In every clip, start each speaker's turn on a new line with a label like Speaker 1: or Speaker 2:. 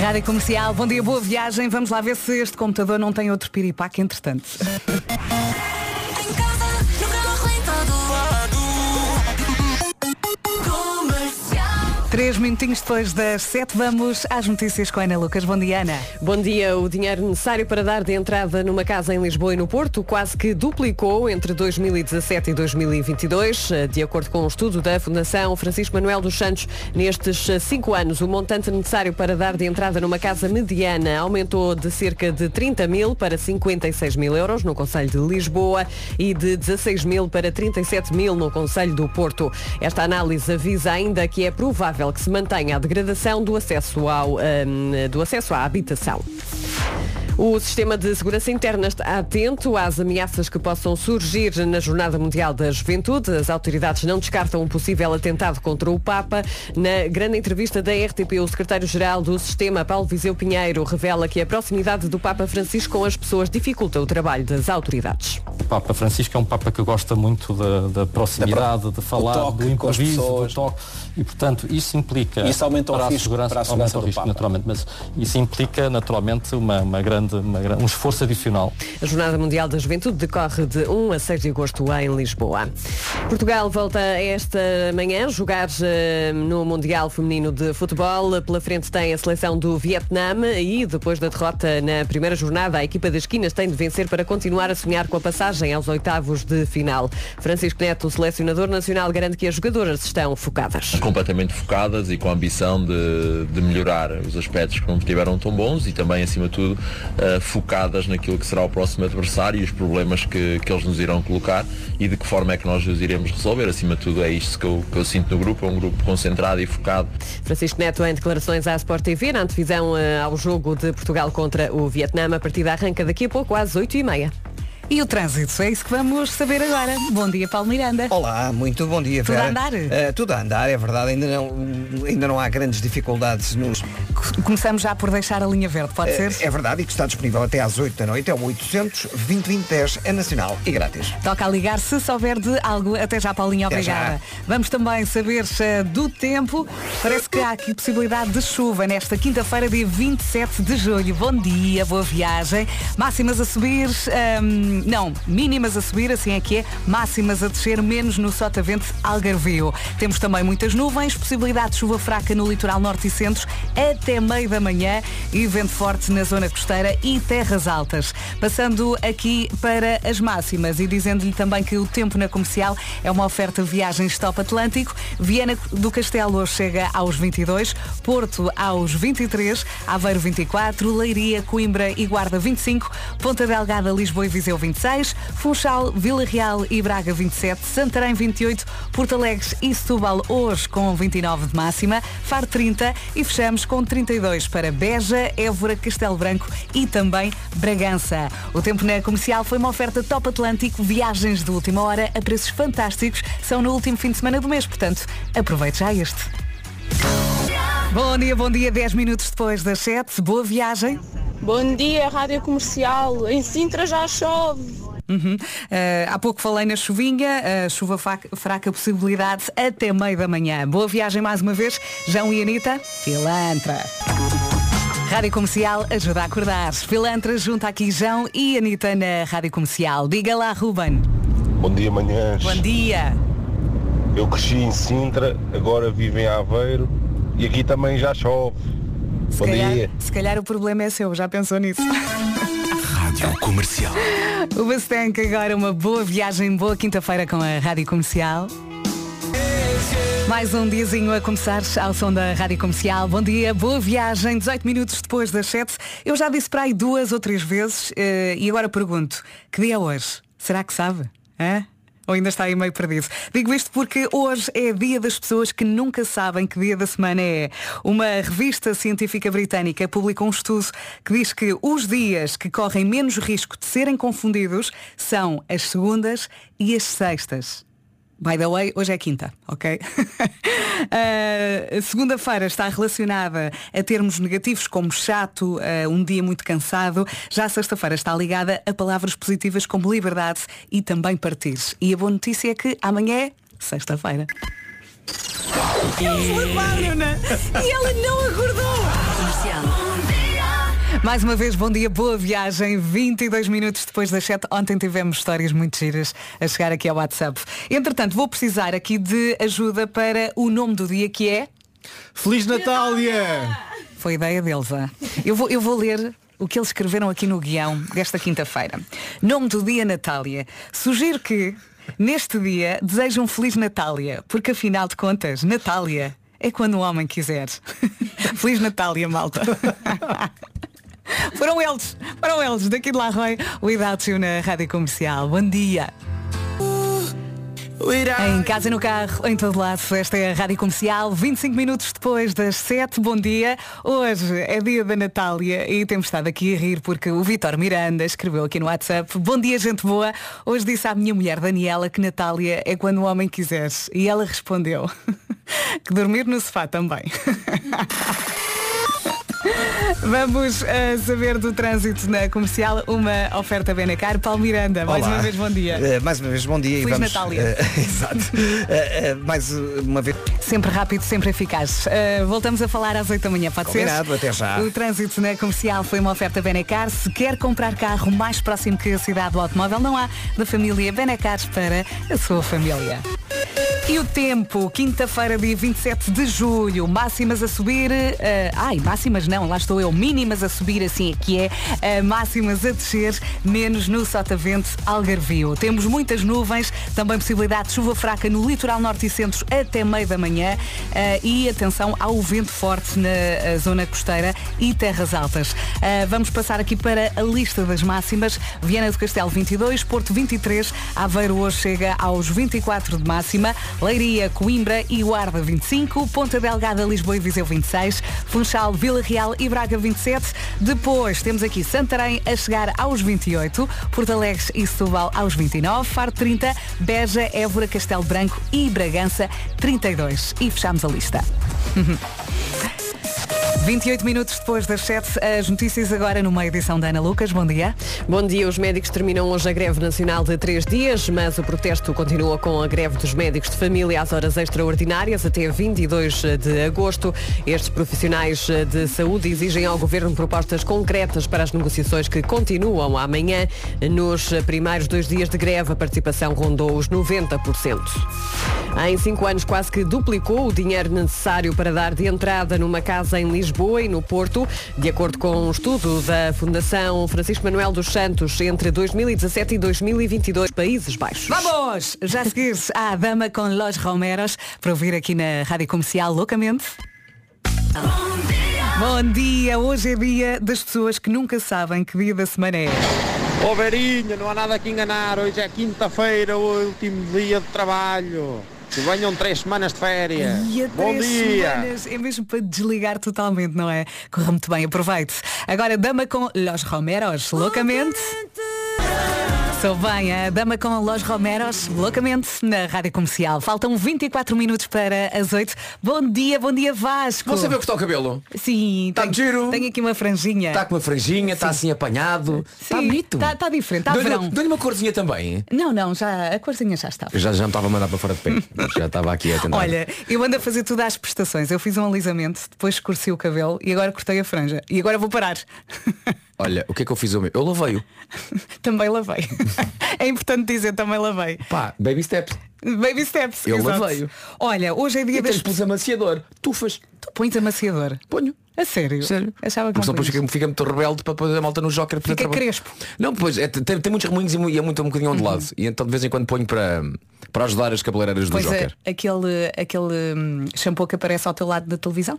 Speaker 1: Rádio Comercial, bom dia, boa viagem. Vamos lá ver se este computador não tem outro piripaque entretanto. Três minutinhos depois das sete, vamos às notícias com a Ana Lucas. Bom dia, Ana.
Speaker 2: Bom dia. O dinheiro necessário para dar de entrada numa casa em Lisboa e no Porto quase que duplicou entre 2017 e 2022. De acordo com um estudo da Fundação Francisco Manuel dos Santos, nestes cinco anos, o montante necessário para dar de entrada numa casa mediana aumentou de cerca de 30 mil para 56 mil euros no Conselho de Lisboa e de 16 mil para 37 mil no Conselho do Porto. Esta análise avisa ainda que é provável que se mantenha a degradação do acesso, ao, um, do acesso à habitação. O Sistema de Segurança Interna está atento às ameaças que possam surgir na Jornada Mundial da Juventude. As autoridades não descartam um possível atentado contra o Papa. Na grande entrevista da RTP, o secretário-geral do Sistema, Paulo Viseu Pinheiro, revela que a proximidade do Papa Francisco com as pessoas dificulta o trabalho das autoridades.
Speaker 3: O Papa Francisco é um Papa que gosta muito da, da proximidade, de falar, do
Speaker 4: com as
Speaker 3: improviso, do
Speaker 4: pessoas.
Speaker 3: toque. E, portanto, isso implica...
Speaker 4: Isso aumenta o
Speaker 3: para a
Speaker 4: risco-
Speaker 3: segurança,
Speaker 4: para a segurança
Speaker 3: aumenta o
Speaker 4: do
Speaker 3: risco,
Speaker 4: Papa.
Speaker 3: naturalmente, mas isso implica, naturalmente, uma, uma grande, uma grande- um esforço adicional.
Speaker 2: A Jornada Mundial da Juventude decorre de 1 a 6 de agosto em Lisboa. Portugal volta esta manhã a jogar eh, no Mundial Feminino de Futebol. Pela frente tem a seleção do Vietnã e depois da derrota na primeira jornada, a equipa das esquinas tem de vencer para continuar a sonhar com a passagem aos oitavos de final. Francisco Neto, o selecionador nacional, garante que as jogadoras estão focadas.
Speaker 5: Completamente focadas e com a ambição de, de melhorar os aspectos que não estiveram tão bons e também, acima de tudo, eh, focadas naquilo que será o próximo adversário e os problemas que, que eles nos irão colocar e de que forma é que nós os iremos resolver. Acima de tudo, é isto que eu, que eu sinto no grupo, é um grupo concentrado e focado.
Speaker 2: Francisco Neto em declarações à Sport TV, na antevisão eh, ao jogo de Portugal contra o Vietnã. A partida arranca daqui a pouco às 8h30.
Speaker 1: E o trânsito, é isso que vamos saber agora. Bom dia, Paulo Miranda.
Speaker 6: Olá, muito bom dia.
Speaker 1: Tudo a
Speaker 6: Vera.
Speaker 1: andar?
Speaker 6: Eh, tudo a andar, é verdade. Ainda não, ainda não há grandes dificuldades nos.
Speaker 1: Começamos já por deixar a linha verde, pode
Speaker 6: Eh,
Speaker 1: ser?
Speaker 6: É verdade e que está disponível até às 8 da noite. É o 800 2010 é nacional e grátis.
Speaker 1: Toca a ligar se souber de algo. Até já, Paulinha, obrigada.
Speaker 6: já.
Speaker 1: Vamos também saber eh, do tempo. Parece que há aqui possibilidade de chuva nesta quinta-feira, dia 27 de julho. Bom dia, boa viagem. Máximas a subir, ahm, não, mínimas a subir, assim é que é. Máximas a descer, menos no Sotavente Algarvio. Temos também muitas nuvens, possibilidade de chuva fraca no litoral norte e centro até meio da manhã e vento forte na zona costeira e terras altas. Passando aqui para as máximas e dizendo-lhe também que o tempo na comercial é uma oferta de viagens top Atlântico. Viana do Castelo hoje chega aos 22, Porto aos 23, Aveiro 24, Leiria, Coimbra e Guarda 25, Ponta Delgada, Lisboa e Viseu 26, Funchal, Vila Real e Braga 27, Santarém 28, Porto Alegre e Setúbal hoje com 29 de máxima, Faro 30 e fechamos com 32 para Beja, Évora, Castelo Branco e também Bragança. O tempo na comercial foi uma oferta top Atlântico, viagens de última hora a preços fantásticos, são no último fim de semana do mês, portanto, aproveite já este. Bom dia, bom dia, 10 minutos depois das 7, boa viagem.
Speaker 7: Bom dia, Rádio Comercial. Em Sintra já chove.
Speaker 1: Uhum. Eh, há pouco falei na chuvinha, eh, chuva fraca possibilidade até meio da manhã. Boa viagem mais uma vez, João e Anitta, Pilantra. Rádio Comercial ajuda a acordar. Pilantra junto aqui João e Anitta na Rádio Comercial. Diga lá, Ruben.
Speaker 8: Bom dia, manhãs.
Speaker 1: Bom dia.
Speaker 8: Eu cresci em Sintra, agora vivo em Aveiro e aqui também já chove.
Speaker 1: Se
Speaker 8: Bom
Speaker 1: calhar,
Speaker 8: dia.
Speaker 1: se calhar o problema é seu, já pensou nisso?
Speaker 9: Rádio Comercial.
Speaker 1: O Bastank agora uma boa viagem, boa quinta-feira com a Rádio Comercial. Mais um diazinho a começar ao som da Rádio Comercial. Bom dia, boa viagem. 18 minutos depois das 7. Eu já disse para aí duas ou três vezes eh, e agora pergunto, que dia é hoje? Será que sabe? Hã? Ou ainda está aí meio perdido? Digo isto porque hoje é dia das pessoas que nunca sabem que dia da semana é. Uma revista científica britânica publicou um estudo que diz que os dias que correm menos risco de serem confundidos são as segundas e as sextas. By the way, hoje é quinta, ok? Uh, Segunda-feira está relacionada a termos negativos como chato, uh, um dia muito cansado. Já a sexta-feira está ligada a palavras positivas como liberdade e também partir. E a boa notícia é que amanhã é sexta-feira. Eles levaram-na e ela não acordou. Mais uma vez, bom dia, boa viagem. 22 minutos depois das 7. Ontem tivemos histórias muito giras a chegar aqui ao WhatsApp. Entretanto, vou precisar aqui de ajuda para o nome do dia que é.
Speaker 4: Feliz Natália!
Speaker 1: Foi ideia deles, ah. Eu vou, eu vou ler o que eles escreveram aqui no guião desta quinta-feira. Nome do dia Natália. Sugiro que, neste dia, desejem um Feliz Natália, porque afinal de contas, Natália é quando o homem quiser. Feliz Natália, malta. Foram eles, foram eles, daqui de La Roy, o Idácio na Rádio Comercial. Bom dia. Em casa, no carro, em todo lado, esta é a Rádio Comercial, 25 minutos depois das 7, bom dia. Hoje é dia da Natália e temos estado aqui a rir porque o Vitor Miranda escreveu aqui no WhatsApp, bom dia gente boa, hoje disse à minha mulher Daniela que Natália é quando o homem quiser. E ela respondeu que dormir no sofá também. Vamos eh, saber do trânsito na comercial, uma oferta Benacar. Paulo Miranda, mais
Speaker 6: Olá.
Speaker 1: uma vez bom dia.
Speaker 6: Eh, mais uma vez, bom dia. e
Speaker 1: Feliz
Speaker 6: vamos,
Speaker 1: Natália.
Speaker 6: exato. Eh, eh, mais uma vez.
Speaker 1: Sempre rápido, sempre eficaz. Uh, voltamos a falar às 8 da manhã, pode
Speaker 6: Combinado,
Speaker 1: ser?
Speaker 6: até já.
Speaker 1: O trânsito na comercial foi uma oferta Benecar. Se quer comprar carro mais próximo que a cidade do automóvel, não há da família Benecar para a sua família. E o tempo, quinta-feira, dia 27 de julho, máximas a subir. eh, ai, máximas não, lá estou eu, mínimas a subir, assim aqui é. eh, máximas a descer, menos no Sotavento Algarvio. Temos muitas nuvens, também possibilidade de chuva fraca no litoral norte e centro até meio da manhã. eh, e atenção ao vento forte na zona costeira e terras altas. Vamos passar aqui para a lista das máximas. Viana do Castelo 22, Porto 23, Aveiro hoje chega aos 24 de máxima, Leiria, Coimbra e Guarda 25, Ponta Delgada, Lisboa e Viseu 26, Funchal, Vila Real e Braga 27. Depois temos aqui Santarém a chegar aos 28, Porto Alegre e Setúbal aos 29, Faro 30, Beja, Évora, Castelo Branco e Bragança 32. E fechamos a lista. 28 minutos depois das 7, as notícias agora numa edição da Ana Lucas. Bom dia.
Speaker 2: Bom dia. Os médicos terminam hoje a greve nacional de três dias, mas o protesto continua com a greve dos médicos de família às horas extraordinárias até 22 de agosto. Estes profissionais de saúde exigem ao governo propostas concretas para as negociações que continuam amanhã. Nos primeiros dois dias de greve, a participação rondou os 90%. Em cinco anos quase que duplicou o dinheiro necessário para dar de entrada numa casa em Lisboa e no Porto. De acordo com um estudo da Fundação Francisco Manuel dos Santos, entre 2017 e 2022, Países Baixos.
Speaker 1: Vamos! Já seguires à Dama com Los Romeros para ouvir aqui na Rádio Comercial loucamente. Bom dia! Hoje é dia das pessoas que nunca sabem que dia da semana é.
Speaker 10: Verinha, não há nada que enganar, hoje é quinta-feira, o último dia de trabalho. Que venham três semanas de férias.
Speaker 1: E a
Speaker 10: Bom
Speaker 1: três
Speaker 10: dia!
Speaker 1: semanas, é mesmo para desligar totalmente, não é? Corra muito bem, aproveite. Agora, Dama com Los Romeros, loucamente. Sou bem, a Dama com Los Romeros, loucamente, na Rádio Comercial. Faltam 24 minutos para as 8. Bom dia, bom dia Vasco.
Speaker 11: Saber o que está o cabelo?
Speaker 1: Sim,
Speaker 11: Tá
Speaker 1: tenho,
Speaker 11: giro.
Speaker 1: tenho aqui uma franjinha.
Speaker 11: Está com uma franjinha, está assim apanhado. Está bonito.
Speaker 1: Está tá diferente, está verão.
Speaker 11: dou-lhe uma corzinha também.
Speaker 1: Não, não, já, a corzinha já está.
Speaker 11: Eu já, já me estava a mandar para fora de pé. já estava aqui a tentar.
Speaker 1: Olha, eu ando a fazer tudo às prestações. Eu fiz um alisamento, depois escureci o cabelo e agora cortei a franja. E agora vou parar.
Speaker 11: Olha, o que é que eu fiz ao meu? Eu lavei-o.
Speaker 1: também lavei. é importante dizer, também lavei.
Speaker 11: Pá, baby steps.
Speaker 1: Baby steps.
Speaker 11: Eu
Speaker 1: exato.
Speaker 11: lavei-o.
Speaker 1: Olha, hoje é dia das
Speaker 11: pus amaciador. Tufas.
Speaker 1: Tu pões amaciador.
Speaker 11: Ponho.
Speaker 1: A sério?
Speaker 11: Sério.
Speaker 1: Achava que
Speaker 11: Porque senão
Speaker 1: não
Speaker 11: depois fica, fica muito rebelde para pôr a malta no joker para
Speaker 1: Fica crespo.
Speaker 11: Não, pois é, tem, tem muitos remoinhos e é muito um bocadinho ondulado. E então de vez em quando ponho para, para ajudar as cabeleireiras do
Speaker 1: Pois é,
Speaker 11: joker.
Speaker 1: aquele, aquele hum, shampoo que aparece ao teu lado da televisão.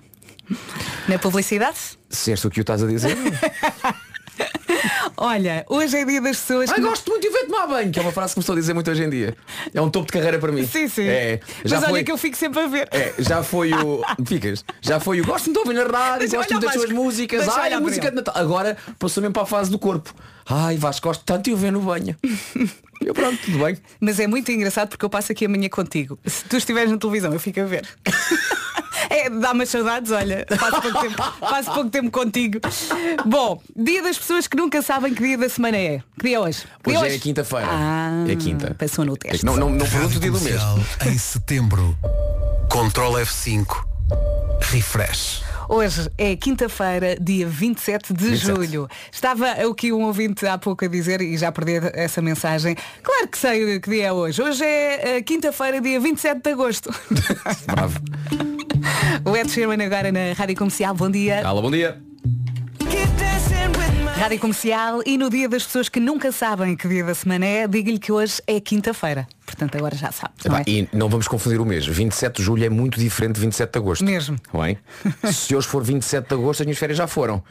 Speaker 1: Na publicidade.
Speaker 11: Se és tu que o estás a dizer.
Speaker 1: Olha, hoje é dia das pessoas
Speaker 11: Ai,
Speaker 1: que.
Speaker 11: gosto muito de ver tomar banho, que é uma frase que me estou a dizer muito hoje em dia. É um topo de carreira para mim.
Speaker 1: Sim, sim.
Speaker 11: É,
Speaker 1: Mas
Speaker 11: já
Speaker 1: olha
Speaker 11: foi,
Speaker 1: que eu fico sempre a ver.
Speaker 11: é, já foi o. Ficas. Já foi o. Gosto muito de ouvir na rádio,
Speaker 1: Deixa-
Speaker 11: gosto
Speaker 1: olha
Speaker 11: muito das suas músicas.
Speaker 1: deixa
Speaker 11: Ai, a música de Natal. Agora passou mesmo para a fase do corpo. Ai, Vasco, gosto tanto de o ver no banho. Eu pronto, tudo bem.
Speaker 1: Mas é muito engraçado porque eu passo aqui amanhã contigo. Se tu estiveres na televisão, eu fico a ver. É, dá-me as saudades, olha, passo pouco, tempo, passo pouco tempo contigo. Bom, dia das pessoas que nunca sabem que dia da semana é. Que dia é hoje? Que dia
Speaker 11: Hoje é quinta-feira.
Speaker 1: Ah,
Speaker 11: É quinta.
Speaker 1: Passou no teste.
Speaker 11: Não, não, não pergunto o dia do mês.
Speaker 9: Em setembro. Control F5. Refresh.
Speaker 1: Hoje é quinta-feira, dia 27 de
Speaker 11: 27.
Speaker 1: julho. Estava o que um ouvinte há pouco a dizer e já perdi essa mensagem. Claro que sei que dia é hoje. Hoje é eh, quinta-feira, dia 27 de agosto.
Speaker 11: Bravo.
Speaker 1: o Ed Sheeran agora na Rádio Comercial. Bom dia.
Speaker 11: Alô, bom dia.
Speaker 1: Rádio Comercial e no dia das pessoas que nunca sabem que dia da semana é, digo-lhe que hoje é quinta-feira. Portanto, agora já sabe. Não
Speaker 11: Epá,
Speaker 1: é?
Speaker 11: E não vamos confundir o mês. 27 de julho é muito diferente de 27 de agosto.
Speaker 1: Mesmo.
Speaker 11: Não é? Se hoje for 27 de agosto, as minhas férias já foram.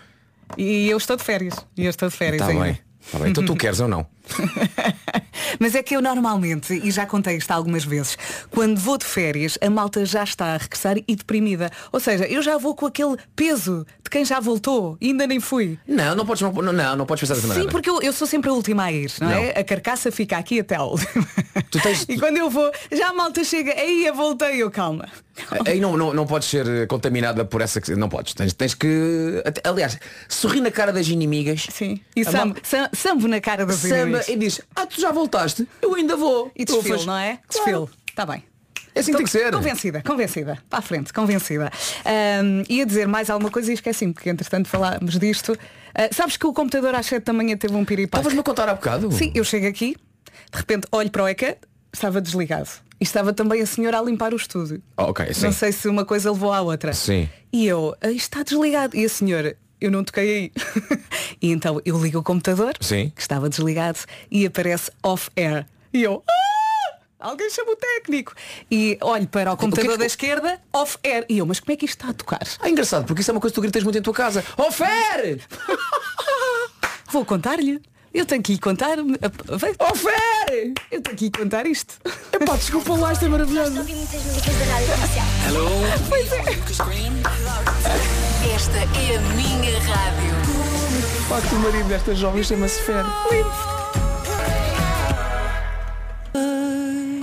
Speaker 1: E eu estou de férias. E eu estou de férias ainda.
Speaker 11: bem. Tá bem. Então tu queres ou não?
Speaker 1: Mas é que eu normalmente, e já contei isto algumas vezes, quando vou de férias, a malta já está a regressar e deprimida. Ou seja, eu já vou com aquele peso de quem já voltou e ainda nem fui.
Speaker 11: Não, não podes, não, não, não podes pensar dessa
Speaker 1: Sim,
Speaker 11: maneira.
Speaker 1: porque eu, eu sou sempre a última a ir, não, é? A carcaça fica aqui até a última. E quando eu vou, já a malta chega, aí eu voltei, eu calma.
Speaker 11: Aí não, não, não podes ser eh, contaminada por essa que. Não podes. Tens, tens que. Aliás, sorri na cara das inimigas.
Speaker 1: Sim. E sambo, sam- sambo na cara das
Speaker 11: Samba
Speaker 1: inimigas.
Speaker 11: e diz, ah, tu já voltaste? Eu ainda vou.
Speaker 1: E
Speaker 11: Tu
Speaker 1: desfilo,
Speaker 11: faz-
Speaker 1: não é?
Speaker 11: Claro.
Speaker 1: Desfilo. Está bem.
Speaker 11: É assim que tem que ser.
Speaker 1: Convencida, convencida. Para a frente, convencida. Ahm, ia dizer mais alguma coisa e esqueci-me, porque entretanto falámos disto. Ah, sabes que o computador às 7 da manhã teve um piripaque?
Speaker 11: Estavas-me a contar há bocado?
Speaker 1: Sim, eu chego aqui, de repente olho para o ecrã, estava desligado. E estava também a senhora a limpar o estúdio.
Speaker 11: Ah, ok, sim.
Speaker 1: Não sei se uma coisa levou à outra.
Speaker 11: Sim.
Speaker 1: E eu, "Ah, isto está desligado. E a senhora, eu não toquei aí. e então eu ligo o computador,
Speaker 11: Sim.
Speaker 1: que estava desligado, e aparece off-air. E eu, "Ah! alguém chama o técnico. E olho para o computador
Speaker 11: que-
Speaker 1: da esquerda, off-air. E eu, mas como é que isto está a tocar?
Speaker 11: Ah, engraçado, porque isso é uma coisa que tu gritas muito em tua casa. Fer!
Speaker 1: Vou contar-lhe. Eu tenho que lhe contar.
Speaker 11: Fer!
Speaker 1: Eu tenho que lhe contar isto.
Speaker 11: Epá, desculpa lá, isto é maravilhoso.
Speaker 12: Comercial.
Speaker 1: Pois é.
Speaker 13: Esta é a minha rádio.
Speaker 11: De facto, o marido desta jovem chama-se Fer.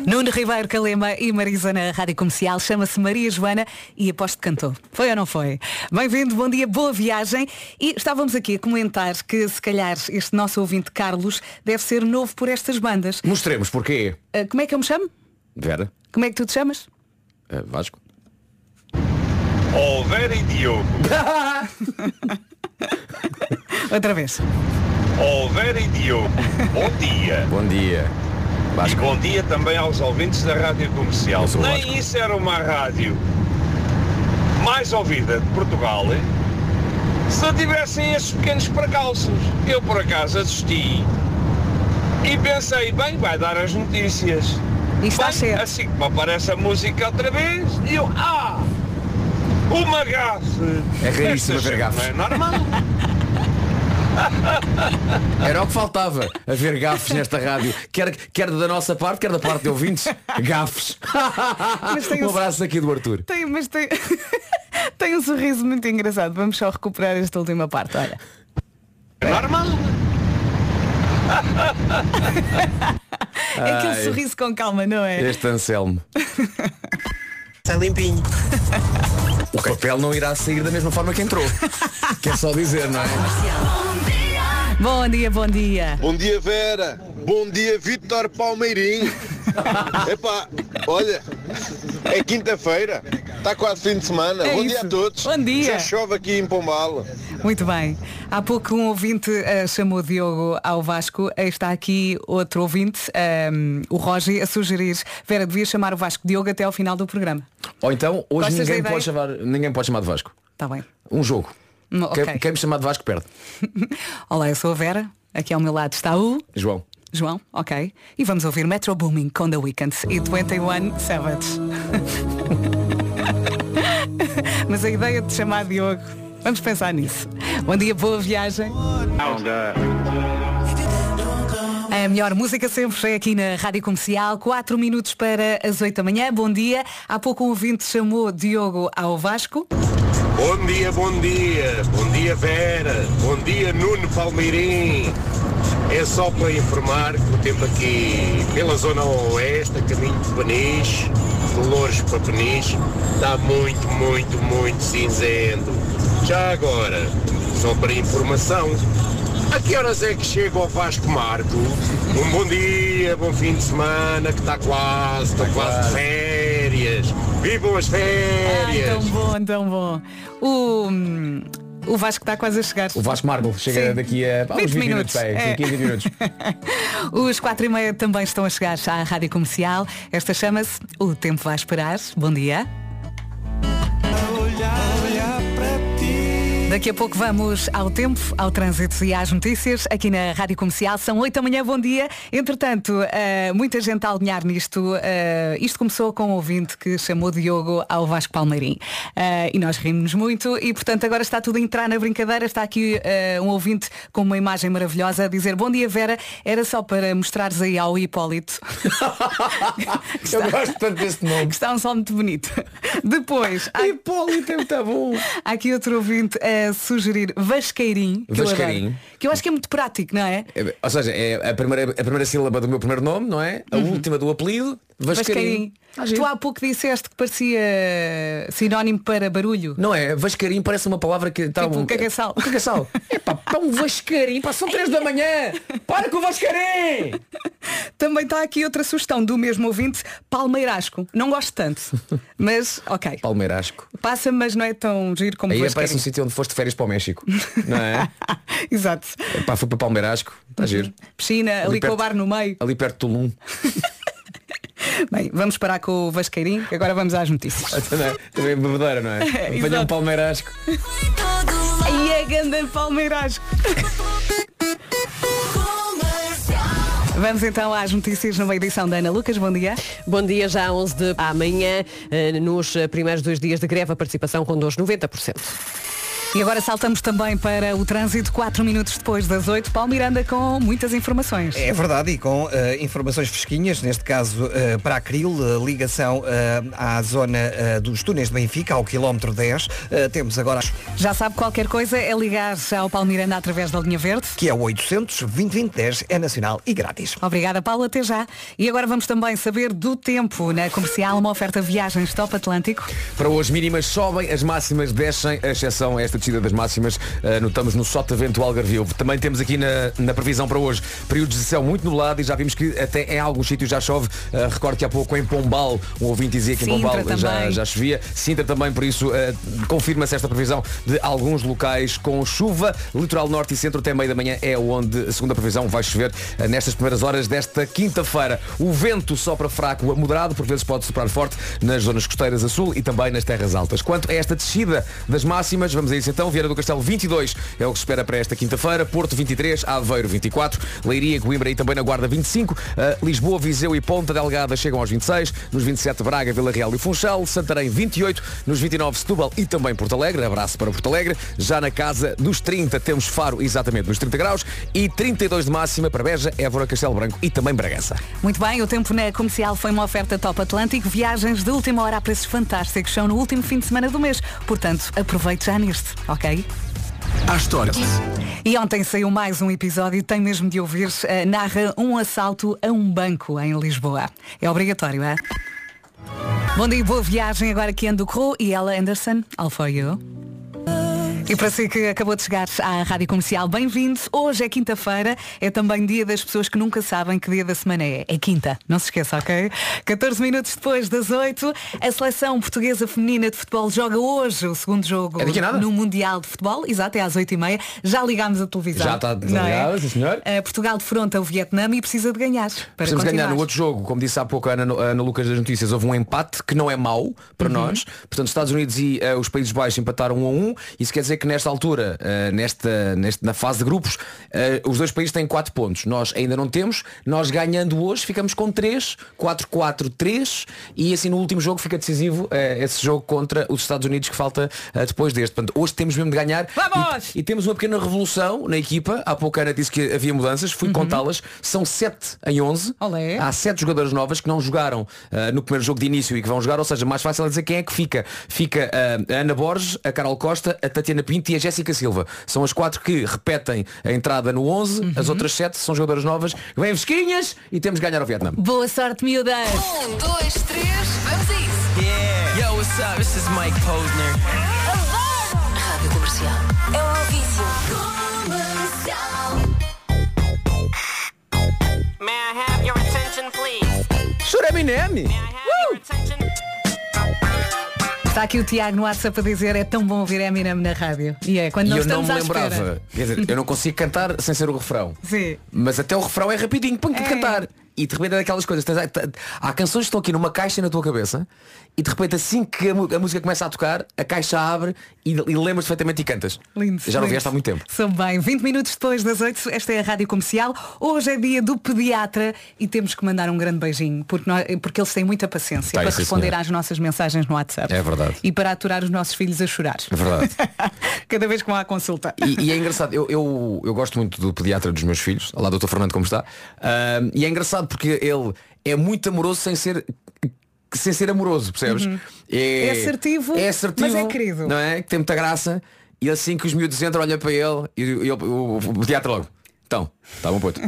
Speaker 1: Nuno Ribeiro Calema e Marisa na Rádio Comercial chama-se Maria Joana e aposto que cantou. Foi ou não foi? Bem-vindo, bom dia, boa viagem. E estávamos aqui a comentar que se calhar este nosso ouvinte Carlos deve ser novo por estas bandas.
Speaker 11: Mostremos porquê.
Speaker 1: Ah, como é que eu me chamo?
Speaker 11: Vera,
Speaker 1: Como é que tu te chamas?
Speaker 11: eh, Vasco.
Speaker 8: Oh, Vera e Diogo.
Speaker 1: Outra vez.
Speaker 8: Oh, Vera e Diogo. Bom dia.
Speaker 11: Bom dia.
Speaker 8: E bom dia também aos ouvintes da Rádio Comercial. Nem
Speaker 11: Vasco.
Speaker 8: isso era uma rádio mais ouvida de Portugal, hein? se não tivessem esses pequenos percalços. Eu por acaso assisti e pensei, bem, vai dar as notícias.
Speaker 1: E está
Speaker 8: Bem,
Speaker 1: certo.
Speaker 8: Assim que me aparece a música outra vez, e eu, ah, uma gafe.
Speaker 11: É raríssimo haver gafes.
Speaker 8: Não é normal.
Speaker 11: Era o que faltava, haver gafes nesta rádio. Quer, quer da nossa parte, quer da parte de ouvintes. Gafes. Um
Speaker 1: um-
Speaker 11: abraço aqui do Arthur.
Speaker 1: Tem, mas tem, tem um sorriso muito engraçado. Vamos só recuperar esta última parte, olha.
Speaker 8: É normal.
Speaker 1: É aquele
Speaker 11: Ai.
Speaker 1: sorriso com calma, não é?
Speaker 11: Este Anselmo.
Speaker 14: Está limpinho.
Speaker 11: O papel não irá sair da mesma forma que entrou. Quer só dizer, não é?
Speaker 1: Bom dia, bom dia.
Speaker 15: Bom dia Vera, bom dia Vítor Palmeirinho. Epá, olha, é quinta-feira, está quase fim de semana.
Speaker 1: É
Speaker 15: bom
Speaker 1: isso.
Speaker 15: dia a todos.
Speaker 1: Bom dia.
Speaker 15: Já chove aqui em Pombal.
Speaker 1: Muito bem. Há pouco um ouvinte eh, chamou Diogo ao Vasco. Eh, Está aqui outro ouvinte, ehm, o Roger, a sugerir. Vera, devia chamar o Vasco Diogo até ao final do programa.
Speaker 11: Ou então, hoje
Speaker 1: Gostas
Speaker 11: ninguém pode, chamar, ninguém pode chamar de Vasco.
Speaker 1: Está bem.
Speaker 11: Um jogo.
Speaker 1: Hum, ok.
Speaker 11: Quem, quem me chamar de Vasco perde.
Speaker 1: Olá, eu sou a Vera. Aqui ao meu lado está o
Speaker 11: João.
Speaker 1: João, ok. E vamos ouvir Metro Booming com The Weeknd e 21 Savage. Mas a ideia de chamar Diogo, vamos pensar nisso. Bom dia, boa viagem. A melhor música sempre é aqui na Rádio Comercial, 4 minutos para as 8 da manhã. Bom dia. Há pouco um ouvinte chamou Diogo ao Vasco.
Speaker 8: Bom dia, bom dia. Bom dia, Vera. Bom dia, Nuno Palmeirim. É só para informar que o tempo aqui pela zona oeste, a caminho de Peniche, de Louros para Peniche está muito, muito, muito cinzento. Já agora, só para informação, a que horas é que chega o Vasco Marco? Um bom dia, bom fim de semana, que está quase, estou quase de férias. Vivam as
Speaker 1: Ai,
Speaker 8: férias!
Speaker 1: tão bom, tão bom. O, o Vasco está quase a chegar.
Speaker 11: O Vasco Marble chega
Speaker 1: Sim.
Speaker 11: daqui a pá, uns
Speaker 1: 20
Speaker 11: 20 minutos.
Speaker 1: minutos, é.
Speaker 11: 15, 20 minutos.
Speaker 1: Os quatro e meia também estão a chegar à Rádio Comercial. Esta chama-se O Tempo Vai Esperar. Bom dia. Daqui a pouco vamos ao tempo, ao trânsito e às notícias aqui na Rádio Comercial. São 8 da manhã, bom dia. Entretanto, eh, muita gente a alinhar nisto. Eh, isto começou com um ouvinte que chamou Diogo ao Vasco Palmeirim. Eh, e nós rimos muito e, portanto, agora está tudo a entrar na brincadeira. Está aqui um ouvinte com uma imagem maravilhosa a dizer Bom dia, Vera. Era só para mostrares aí ao Hipólito.
Speaker 11: Eu gosto tanto desse nome.
Speaker 1: Que está um som muito bonito. Depois, há,
Speaker 11: Hipólito é muito bom.
Speaker 1: há aqui outro ouvinte a sugerir Vasqueirim. Que eu adoro.
Speaker 11: Vasqueirim.
Speaker 1: que eu acho que é muito prático, não é?
Speaker 11: É, Ou seja, é a primeira, a primeira sílaba do meu primeiro nome, não é? A última do apelido, Vascarim. Giro.
Speaker 1: Tu há pouco disseste que parecia sinónimo para barulho.
Speaker 11: Não é? Vascarim parece uma palavra que está
Speaker 1: Tipo
Speaker 11: um
Speaker 1: cagaçal.
Speaker 11: Um cagaçal. É pá, pá, um Vascarim, pá, são 3 da manhã. Para com o Vascarim!
Speaker 1: Também está aqui outra sugestão do mesmo ouvinte, Palmeirasco. Não gosto tanto, mas ok.
Speaker 11: Palmeirasco.
Speaker 1: Passa, mas não é tão giro como
Speaker 11: Aí
Speaker 1: Vascarim.
Speaker 11: aparece um sítio onde foste de férias para o México. Não é?
Speaker 1: Exato.
Speaker 11: Pá, fui para Palmeirasco. Está giro.
Speaker 1: Piscina, ali, com o bar no meio.
Speaker 11: Ali perto de Tulum.
Speaker 1: Bem, vamos parar com o Vasqueirinho, que agora vamos às notícias.
Speaker 11: Também, também é bebedeira, não é?
Speaker 1: É,
Speaker 11: Apanhar um palmeirasco.
Speaker 1: Aí é ganda Palmeirasco. Vamos então às notícias numa edição da Ana Lucas. Bom dia.
Speaker 2: Bom dia, já 11 de amanhã, eh, nos primeiros dois dias de greve, a participação com 90%.
Speaker 1: E agora saltamos também para o trânsito, 4 minutos depois das 8. Paulo Miranda com muitas informações.
Speaker 6: É verdade, e com eh, informações fresquinhas, neste caso eh, para a Cril, eh, ligação à zona dos túneis de Benfica, ao quilómetro 10. Eh, temos agora
Speaker 1: Já sabe, qualquer coisa é ligar ao Paulo Miranda através da linha verde.
Speaker 6: que é o 800 2010 é nacional e grátis.
Speaker 1: Obrigada, Paulo. Até já. E agora vamos também saber do tempo na comercial, uma oferta viagens Top Atlântico.
Speaker 11: Para hoje mínimas sobem, as máximas descem, a exceção a esta descida das máximas, eh, notamos no Sotavento Algarvio. Também temos aqui na, na previsão para hoje períodos de céu muito nublado e já vimos que até em alguns sítios já chove. Eh, recordo que há pouco em Pombal, um ouvinte dizia que em Pombal já, já chovia. Sintra também, por isso eh, confirma-se esta previsão de alguns locais com chuva. Litoral Norte e Centro até meio da manhã é onde, segundo a previsão, vai chover eh, nestas primeiras horas desta quinta-feira. O vento sopra fraco a moderado, por vezes pode soprar forte nas zonas costeiras a sul e também nas terras altas. Quanto a esta descida das máximas, vamos a isso então. Vieira do Castelo 22 é o que se espera para esta quinta-feira. Porto 23, Aveiro 24, Leiria, Coimbra e também na Guarda 25. Uh, Lisboa, Viseu e Ponta Delgada chegam aos 26. Nos 27, Braga, Vila Real e Funchal. Santarém 28. Nos 29, Setúbal e também Porto Alegre. Abraço para Porto Alegre. Já na casa dos 30 temos Faro exatamente nos 30 graus. E 32 de máxima para Beja, Évora, Castelo Branco e também Bragança.
Speaker 1: Muito bem, o tempo na comercial foi uma oferta Top Atlântico. Viagens de última hora a preços fantásticos. São no último fim de semana do mês. Portanto, aproveite já neste, ok?
Speaker 9: À história.
Speaker 1: E ontem saiu mais um episódio, tem mesmo de ouvir, eh, narra um assalto a um banco em Lisboa. É obrigatório, é? Bom dia, boa viagem. Agora aqui ando Crow e ela Anderson. All for you. E para si que acabou de chegar à Rádio Comercial, bem-vindo. Hoje é quinta-feira, é também dia das pessoas que nunca sabem que dia da semana é. É quinta, não se esqueça, ok? 14 minutos depois das 8, a seleção portuguesa feminina de futebol joga hoje o segundo jogo
Speaker 11: É
Speaker 1: no Mundial de Futebol. Exato, é às 8h30. Já ligámos a televisão.
Speaker 11: Já está
Speaker 1: não
Speaker 11: desligado,
Speaker 1: é?
Speaker 11: sim senhor.
Speaker 1: Uh, Portugal defronta o Vietnã e precisa de ganhar.
Speaker 11: Precisamos ganhar
Speaker 1: continuar.
Speaker 11: no outro jogo, como disse há pouco a Ana, a Ana Lucas das Notícias, houve um empate que não é mau para
Speaker 1: Uhum.
Speaker 11: nós. Portanto, Estados Unidos e eh, os Países Baixos empataram um a um. Isso quer dizer que nesta altura, eh, nesta, neste- na fase de grupos, eh, os dois países têm 4 pontos. Nós ainda não temos. Nós ganhando hoje ficamos com 3, 4-4-3 e assim no último jogo fica decisivo eh, esse jogo contra os Estados Unidos que falta depois deste. Portanto, hoje temos mesmo de ganhar.
Speaker 1: Vamos!
Speaker 11: E, e temos uma pequena revolução na equipa. Há pouco a Ana disse que havia mudanças. Fui contá-las. São 7 em 11.
Speaker 1: Olé.
Speaker 11: Há sete jogadoras novas que não jogaram no primeiro jogo de início e que vão jogar, ou seja, mais fácil é dizer quem é que fica. Fica a Ana Borges, a Carol Costa, a Tatiana Pinto e a Jéssica Silva. São as quatro que repetem a entrada no 11,
Speaker 1: Uhum.
Speaker 11: as outras sete são jogadoras novas, vêm fresquinhas e temos que ganhar ao Vietnã.
Speaker 1: Boa sorte, miúdas!
Speaker 13: Um, dois, três, vamos a isso.
Speaker 14: Yeah. Yo, what's up? This is Mike Posner.
Speaker 13: Rádio Comercial. É o Eurovisão.
Speaker 14: May I have your attention, please?
Speaker 11: Chora Eminem!
Speaker 1: Está aqui o Tiago no WhatsApp a dizer é tão bom ouvir Eminem na rádio. E é, quando
Speaker 11: E
Speaker 1: não
Speaker 11: eu não me lembrava. Quer dizer, eu não consigo cantar sem ser o refrão.
Speaker 1: Sim.
Speaker 11: Mas até o refrão é rapidinho, põe-te a
Speaker 1: É.
Speaker 11: cantar. E de repente é daquelas coisas. tens- há canções que estão aqui numa caixa na tua cabeça e de repente assim que a, a música começa a tocar, a caixa abre e, e lembras perfeitamente e cantas.
Speaker 1: Lindo.
Speaker 11: Já não vieste há muito tempo.
Speaker 1: São bem. 20 minutos depois das 8, esta é a Rádio Comercial. Hoje é dia do pediatra e temos que mandar um grande beijinho, porque, nós- porque eles têm muita paciência
Speaker 11: Tem,
Speaker 1: para responder
Speaker 11: senhora.
Speaker 1: às nossas mensagens no WhatsApp.
Speaker 11: É verdade.
Speaker 1: E para aturar os nossos filhos a chorar.
Speaker 11: É verdade.
Speaker 1: Cada vez que vão à consulta.
Speaker 11: E, e é engraçado, eu, eu, eu gosto muito do pediatra dos meus filhos, lá do Dr. Fernando como está. Ahm, e é engraçado porque ele é muito amoroso sem ser sem ser amoroso, percebes?
Speaker 1: Uhum. É assertivo,
Speaker 11: é assertivo,
Speaker 1: mas é querido.
Speaker 11: Não é? Que tem muita graça. E assim que os miúdos entram, olha para ele e, e o, o- o pediatra logo. Então, está bom puto.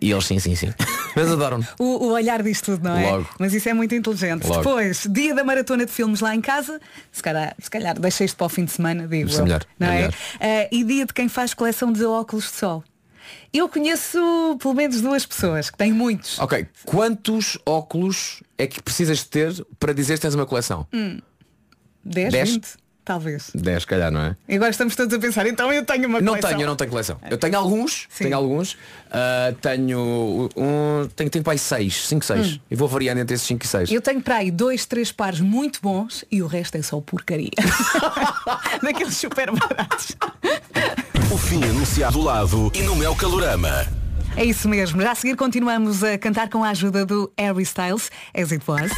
Speaker 11: E eles sim, sim, sim. Mas adoram.
Speaker 1: O, o olhar diz tudo, não é?
Speaker 11: Logo.
Speaker 1: Mas isso é muito inteligente.
Speaker 11: Logo.
Speaker 1: Depois, dia da maratona de filmes lá em casa, se calhar, se calhar deixa isto para o fim de semana, digo.
Speaker 11: É melhor,
Speaker 1: Não
Speaker 11: é
Speaker 1: é? Ah, e dia de quem faz coleção de óculos de sol. Eu conheço pelo menos duas pessoas que têm muitos.
Speaker 11: Ok, quantos óculos é que precisas de ter para dizer que tens uma coleção?
Speaker 1: Hum, 10,
Speaker 11: Dez?
Speaker 1: 20, talvez.
Speaker 11: 10, calhar, não é?
Speaker 1: E agora estamos todos a pensar, então eu tenho uma
Speaker 11: Não
Speaker 1: coleção.
Speaker 11: tenho, eu não tenho coleção. Eu tenho alguns,
Speaker 1: Sim.
Speaker 11: tenho alguns. Ah, tenho um. Tenho, tenho para aí 6, 5, 6.
Speaker 1: Hum.
Speaker 11: E vou variando entre esses 5 e 6.
Speaker 1: Eu tenho para aí dois, três pares muito bons e o resto é só porcaria. Daqueles super baratos.
Speaker 9: Fim anunciado do lado e no Mel Calorama.
Speaker 1: É isso mesmo. Já a seguir continuamos a cantar com a ajuda do Harry Styles, As It Was.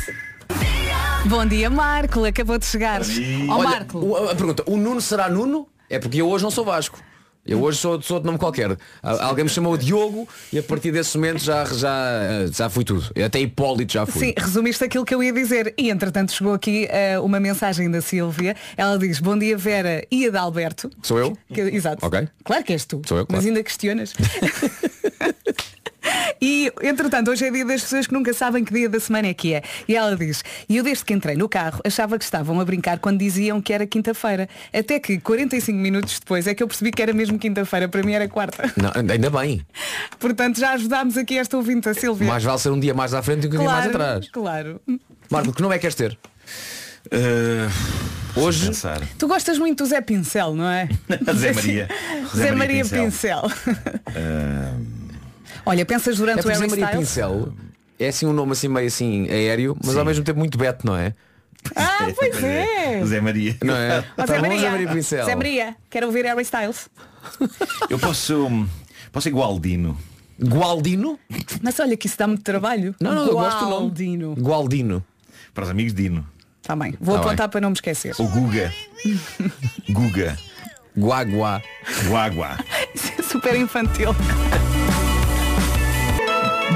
Speaker 1: Bom dia, Marco. Acabou de chegar. Ó
Speaker 11: Olha,
Speaker 1: Marco.
Speaker 11: o- a pergunta, o Nuno será Nuno? É porque eu hoje não sou Vasco. Eu hoje sou, sou de nome qualquer. Alguém me chamou Diogo e a partir desse momento já, já, já fui tudo. Até Hipólito já fui.
Speaker 1: Sim, resumiste aquilo que eu ia dizer. E entretanto chegou aqui eh, uma mensagem da Silvia. Ela diz, bom dia Vera e a da Alberto.
Speaker 11: Sou eu?
Speaker 1: Que- exato.
Speaker 11: Ok.
Speaker 1: Claro que és tu.
Speaker 11: Sou eu,
Speaker 1: Mas
Speaker 11: claro.
Speaker 1: ainda questionas. E, entretanto, hoje é dia das pessoas que nunca sabem que dia da semana é que é. E ela diz, e eu desde que entrei no carro achava que estavam a brincar quando diziam que era quinta-feira. Até que 45 minutos depois é que eu percebi que era mesmo quinta-feira, para mim era quarta.
Speaker 11: Não, ainda bem.
Speaker 1: Portanto, já ajudámos aqui esta ouvinte, a Silvia.
Speaker 11: Mais vale ser um dia mais à frente do que um dia mais atrás.
Speaker 1: Claro.
Speaker 11: Marco, que nome é que queres ter?
Speaker 16: Hoje.
Speaker 1: Tu gostas muito do Zé Pincel, não é?
Speaker 16: Zé Maria.
Speaker 1: Zé, Maria, Pincel. Olha, pensas durante
Speaker 11: É
Speaker 1: o Harry
Speaker 11: Maria
Speaker 1: Styles?
Speaker 11: Pincel é assim um nome assim meio assim aéreo, mas ao mesmo tempo muito beto, não é?
Speaker 1: Ah, pois é.
Speaker 16: Zé Maria.
Speaker 11: Não é? Tá
Speaker 1: Zé
Speaker 11: bom,
Speaker 1: Maria.
Speaker 11: Zé Maria Pincel.
Speaker 1: Zé Maria, quero ouvir Harry Styles.
Speaker 16: Eu posso. Posso ir Gualdino.
Speaker 11: Gualdino?
Speaker 1: Mas olha que isso dá muito trabalho.
Speaker 11: Não, não, eu gosto do nome.
Speaker 1: Gualdino.
Speaker 11: Gualdino.
Speaker 16: Para os amigos Dino.
Speaker 1: Tá bem. Vou
Speaker 16: Tá
Speaker 1: apontar para não me esquecer.
Speaker 16: O Guga. Guga.
Speaker 11: Guaguá.
Speaker 16: Guagua.
Speaker 1: Super infantil.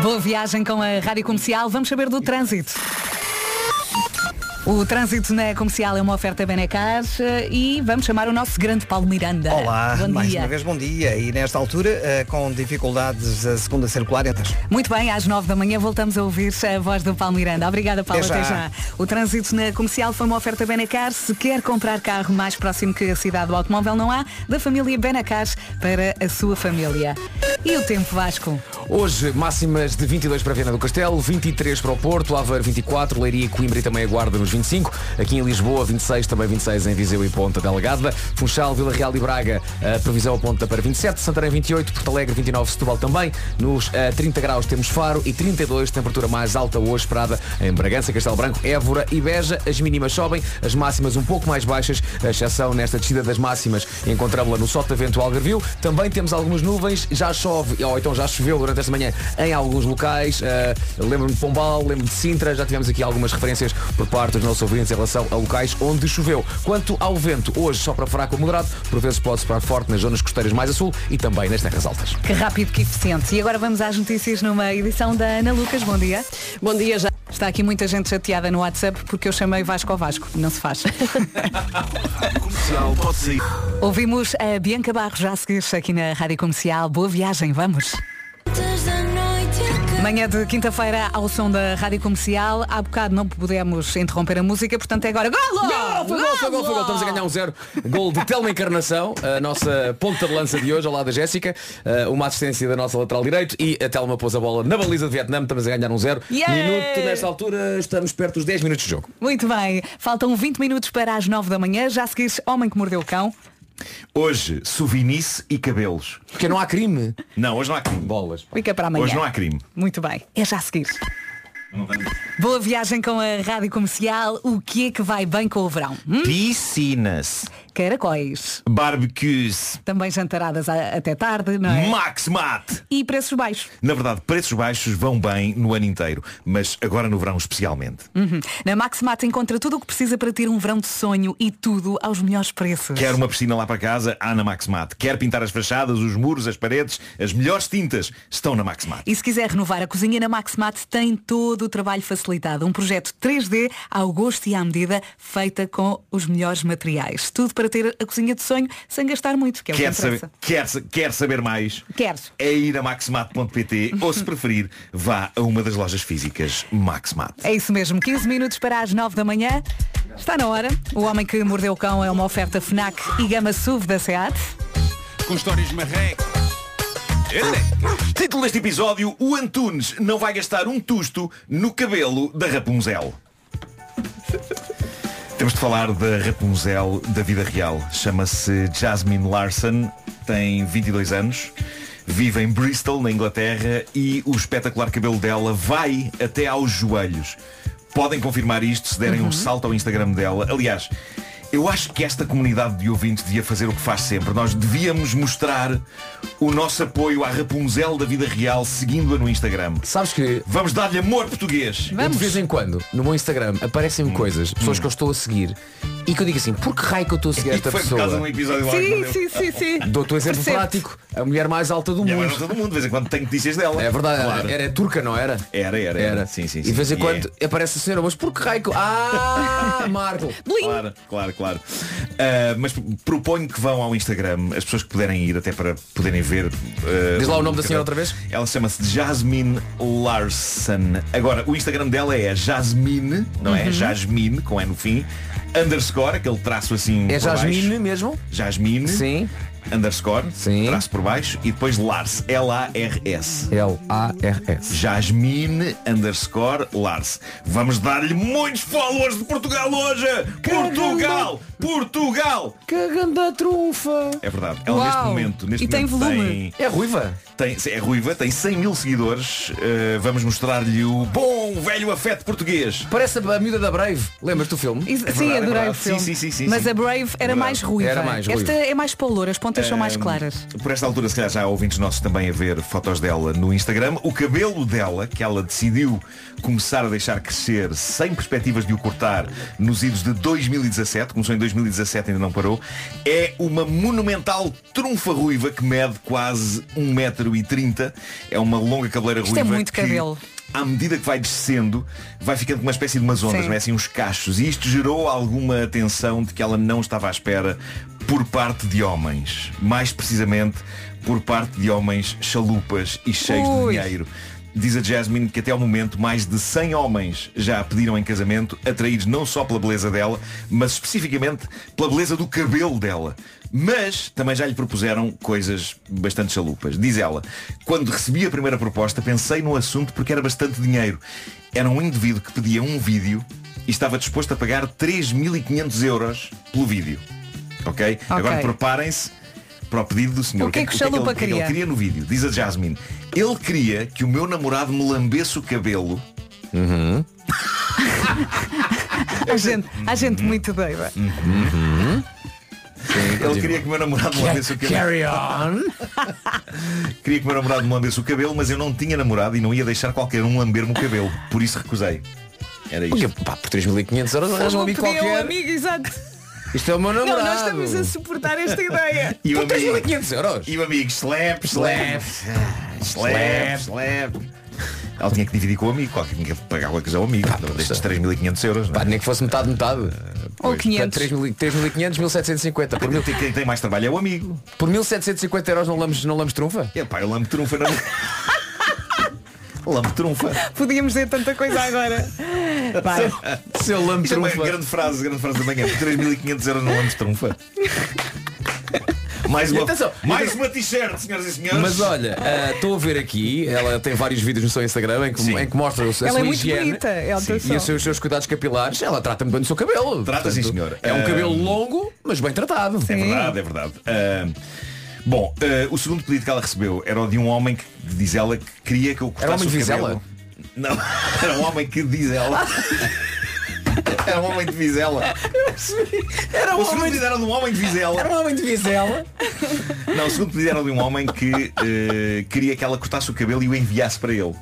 Speaker 1: Boa viagem com a Rádio Comercial. Vamos saber do trânsito. O trânsito na comercial é uma oferta Benecar eh, e vamos chamar o nosso grande Paulo Miranda.
Speaker 6: Olá,
Speaker 1: bom
Speaker 6: mais
Speaker 1: dia.
Speaker 6: uma vez bom dia. E nesta altura, eh, com dificuldades a segunda circular entras.
Speaker 1: Muito bem, às nove da manhã voltamos a ouvir a voz do Paulo Miranda. Obrigada, Paulo.
Speaker 6: Até
Speaker 1: Até
Speaker 6: já.
Speaker 1: já. O trânsito na comercial foi uma oferta Benacar. Se quer comprar carro mais próximo que a cidade do automóvel, não há, da família Benacar para a sua família. E o tempo, Vasco?
Speaker 11: Hoje, máximas de 22 para Viana do Castelo, 23 para o Porto, Aveiro 24, Leiria e Coimbra e também Guarda nos 25, aqui em Lisboa 26, também 26 em Viseu e Ponta Delgada, Funchal, Vila Real e Braga, a previsão aponta para 27, Santarém 28, Porto Alegre 29, Setúbal também, nos eh, 30 graus temos Faro e 32, temperatura mais alta hoje esperada em Bragança, Castelo Branco, Évora e Beja, as mínimas sobem, as máximas um pouco mais baixas, a exceção nesta descida das máximas, encontramos-la no Sotavento Algarvio, também temos algumas nuvens, já chove, ou então já choveu durante esta manhã em alguns locais, eh, lembro-me de Pombal, lembro de Sintra, já tivemos aqui algumas referências por parte dos nossos ouvintes em relação a locais onde choveu. Quanto ao vento, hoje só para fraco ou moderado, por vezes pode soprar forte nas zonas costeiras mais a sul e também nas terras altas.
Speaker 1: Que rápido, que eficiente. E agora vamos às notícias numa edição da Ana Lucas. Bom dia.
Speaker 2: Bom dia já.
Speaker 1: Está aqui muita gente chateada no WhatsApp porque eu chamei Vasco ao Vasco. Não se faz.
Speaker 16: Comercial pode sair.
Speaker 1: Ouvimos a Bianca Barros já a seguir aqui na Rádio Comercial. Boa viagem, vamos. Manhã de quinta-feira ao som da Rádio Comercial. Há bocado não pudemos interromper a música, portanto é agora. Golo!
Speaker 11: Gol, foi gol, foi gol, foi gol. Estamos a ganhar um zero. Gol de Telma Encarnação, a nossa ponta de lança de hoje, ao lado da Jéssica. Uh, uma assistência da nossa lateral direito e a Telma pôs a bola na baliza de Vietnã. Estamos a ganhar um zero.
Speaker 1: Yeah!
Speaker 11: Minuto, nesta altura, estamos perto dos 10 minutos de jogo.
Speaker 1: Muito bem. Faltam 20 minutos para as 9 da manhã. Já seguires Homem que Mordeu o Cão.
Speaker 16: Hoje, sovinice e cabelos.
Speaker 11: Porque não há crime.
Speaker 16: Não, hoje não há crime.
Speaker 11: Bolas.
Speaker 1: Fica para amanhã.
Speaker 16: Hoje não há crime.
Speaker 1: Muito bem. É já a seguir. Boa viagem com a Rádio Comercial. O que é que vai bem com o verão? Hum?
Speaker 16: Piscinas.
Speaker 1: Caracóis.
Speaker 16: Barbecues.
Speaker 1: Também jantaradas a- até tarde, não é?
Speaker 16: Max Mate.
Speaker 1: E preços baixos.
Speaker 16: Na verdade, preços baixos vão bem no ano inteiro, mas agora no verão especialmente.
Speaker 1: Uhum. Na Maximat encontra tudo o que precisa para ter um verão de sonho e tudo aos melhores preços.
Speaker 16: Quer uma piscina lá para casa? Há na Max Mate. Quer pintar as fachadas, os muros, as paredes? As melhores tintas estão na Max Mate.
Speaker 1: E se quiser renovar a cozinha na Maximat tem todo o trabalho facilitado. Um projeto 3D ao gosto e à medida, feita com os melhores materiais. Tudo para ter a cozinha de sonho sem gastar muito, que é o
Speaker 16: Quer
Speaker 1: que
Speaker 16: saber, quer, quer saber mais?
Speaker 1: Quero.
Speaker 16: É ir a maxmate.pt ou, se preferir, vá a uma das lojas físicas Maxmate.
Speaker 1: É isso mesmo, 15 minutos para as 9 da manhã. Está na hora. O Homem que Mordeu o Cão é uma oferta FNAC e Gama SUV da SEAT.
Speaker 16: Com histórias marrecas. Título deste episódio, o Antunes não vai gastar um tusto no cabelo da Rapunzel. Temos de falar da Rapunzel da vida real. Chama-se Jasmine Larson, tem 22 anos, vive em Bristol, na Inglaterra, e o espetacular cabelo dela vai até aos joelhos. Podem confirmar isto se derem um salto ao Instagram dela. Aliás, eu acho que esta comunidade de ouvintes devia fazer o que faz sempre. Nós devíamos mostrar o nosso apoio à Rapunzel da vida real seguindo-a no Instagram.
Speaker 11: Sabes que
Speaker 16: Vamos dar-lhe amor português.
Speaker 11: Eu, de vez em quando, no meu Instagram, aparecem-me coisas, pessoas que eu estou a seguir, e que eu digo assim, por que raio que eu estou a seguir esta
Speaker 16: Foi por
Speaker 11: pessoa?
Speaker 16: causa de um episódio lá que
Speaker 1: Sim, sim, sim, sim.
Speaker 11: Dou-te um exemplo
Speaker 1: Percebo-te.
Speaker 11: prático, a mulher mais alta do
Speaker 16: E
Speaker 11: mundo.
Speaker 16: todo mundo, de vez em quando tem notícias dela.
Speaker 11: É verdade,
Speaker 16: Claro.
Speaker 11: era turca, não era?
Speaker 16: Era, era, era. Sim, sim,
Speaker 11: E
Speaker 16: sim.
Speaker 11: de vez em
Speaker 16: E
Speaker 11: quando aparece a senhora, mas por que raio que... Ah, Marco!
Speaker 16: Claro, claro, claro. Ah, mas proponho que vão ao Instagram, as pessoas que puderem ir até para poderem ver. ah,
Speaker 11: Diz lá o nome da senhora outra vez.
Speaker 16: Ela chama-se Jasmine Larson. Agora, o Instagram dela é Jasmine, não é?
Speaker 11: Uhum.
Speaker 16: Jasmine, com E no fim, underscore, aquele traço assim.
Speaker 11: É
Speaker 16: por baixo.
Speaker 11: Jasmine mesmo?
Speaker 16: Jasmine.
Speaker 11: Sim.
Speaker 16: Underscore,
Speaker 11: Sim.
Speaker 16: traço por baixo e depois Lars, L-A-R-S.
Speaker 11: L-A-R-S.
Speaker 16: Jasmine underscore Lars. Vamos dar-lhe muitos followers de Portugal hoje! Portugal! Portugal!
Speaker 11: Que ganda trunfa!
Speaker 16: É verdade. Ela
Speaker 1: Uau.
Speaker 16: neste momento, neste
Speaker 1: E tem
Speaker 16: momento
Speaker 1: volume.
Speaker 11: É ruiva?
Speaker 16: Tem, é ruiva, tem 100 mil seguidores. Uh, vamos mostrar-lhe o bom velho afeto português.
Speaker 11: Parece a miúda da Brave. Lembras do filme?
Speaker 1: Isso-
Speaker 16: É
Speaker 1: sim,
Speaker 16: verdade, é
Speaker 1: adorei
Speaker 16: verdade.
Speaker 1: o filme.
Speaker 16: Sim, sim, sim,
Speaker 1: Mas
Speaker 16: sim.
Speaker 1: a Brave era mais ruiva.
Speaker 11: Era mais ruiva.
Speaker 1: Esta é mais paloura, as pontas são mais
Speaker 16: Um,
Speaker 1: claras.
Speaker 16: Por esta altura, se calhar já há ouvintes nossos também a ver fotos dela no Instagram. O cabelo dela, que ela decidiu começar a deixar crescer sem perspectivas de o cortar nos idos de 2017, começou em 2017 ainda não parou, é uma monumental trunfa ruiva que mede quase 1,30m. É uma longa cabeleira
Speaker 1: Isto é
Speaker 16: ruiva.
Speaker 1: muito
Speaker 16: que,
Speaker 1: cabelo.
Speaker 16: À medida que vai descendo, vai ficando com uma espécie de umas ondas,
Speaker 1: Sim.
Speaker 16: não é assim uns cachos. E isto gerou alguma atenção de que ela não estava à espera por parte de homens. Mais precisamente por parte de homens chalupas e cheios
Speaker 1: Ui.
Speaker 16: de dinheiro. Diz a Jasmine que até ao momento mais de 100 homens já a pediram em casamento, atraídos não só pela beleza dela, mas especificamente pela beleza do cabelo dela. Mas também já lhe propuseram coisas bastante chalupas. Diz ela, quando recebi a primeira proposta pensei no assunto porque era bastante dinheiro. Era um indivíduo que pedia um vídeo e estava disposto a pagar 3.500 euros pelo vídeo. Ok? Agora preparem-se para o pedido do senhor.
Speaker 1: O que é que o
Speaker 16: ele- que é que ele
Speaker 1: queria?
Speaker 16: queria no vídeo? Diz a Jasmine. Ele queria que o meu namorado me lambesse o cabelo.
Speaker 1: Há gente, há gente muito doida.
Speaker 16: Ele queria que o meu namorado me lambesse o cabelo.
Speaker 11: Carry on.
Speaker 16: Queria que o meu namorado me lambesse o cabelo, mas eu não tinha namorado e não ia deixar qualquer um lamber-me o cabelo. Por isso recusei. Era isto.
Speaker 11: Porque, pá, por 3.500 euros arranjas um amigo
Speaker 1: Podia um
Speaker 11: qualquer.
Speaker 1: amigo, exato.
Speaker 11: Isto é o meu
Speaker 1: Não,
Speaker 11: namorado.
Speaker 1: nós estamos a suportar esta ideia.
Speaker 16: E o
Speaker 11: Por
Speaker 16: amigo,
Speaker 11: 3.500 euros.
Speaker 16: e o amigo slap, slap, slap, slap. Ela tinha que dividir com o amigo, qualquer tinha que pagar qualquer coisa ao amigo. destes 3.500 euros.
Speaker 11: Pá, nem que fosse metade, metade.
Speaker 1: Ou
Speaker 11: Pois,
Speaker 1: 500.
Speaker 11: portanto, 3.500, 1.750. Por, mil,
Speaker 16: Quem, quem tem mais trabalho é o amigo.
Speaker 11: por 1.750 euros não lamos, não lamos trunfa?
Speaker 16: É pá, eu lamo trunfa não. lamo trunfa.
Speaker 1: Podíamos dizer tanta coisa agora. Vai.
Speaker 11: Seu lame
Speaker 16: Isto é grande frase, grande frase da manhã. Por 3.500 euros não lamos trunfa. Mais uma,
Speaker 11: Atenção,
Speaker 16: mais uma t-shirt, senhoras e senhores.
Speaker 11: Mas olha, ah, estou a ver aqui, ela tem vários vídeos no seu Instagram em que, em que mostra a sua
Speaker 1: é muito
Speaker 11: higiene
Speaker 1: bonita,
Speaker 11: Sim,
Speaker 1: atenção.
Speaker 11: e os seus, seus cuidados capilares. Ela trata-me bem do seu cabelo.
Speaker 16: Trata, sim, senhor.
Speaker 11: É um
Speaker 16: Ah,
Speaker 11: cabelo longo, mas bem tratado.
Speaker 16: É verdade, é verdade. Ah, bom, ah, o segundo pedido que ela recebeu era o de um homem que, diz ela, que queria que eu cortasse
Speaker 11: Era um homem de Vizela?
Speaker 16: cabelo. Não, era um homem que diz ela. Era um homem de Vizela.
Speaker 11: Era
Speaker 16: o segundo pedido era de um homem de Vizela.
Speaker 11: Era um homem de Vizela.
Speaker 16: Não, o segundo pedido era de um homem que eh, queria que ela cortasse o cabelo e o enviasse para ele.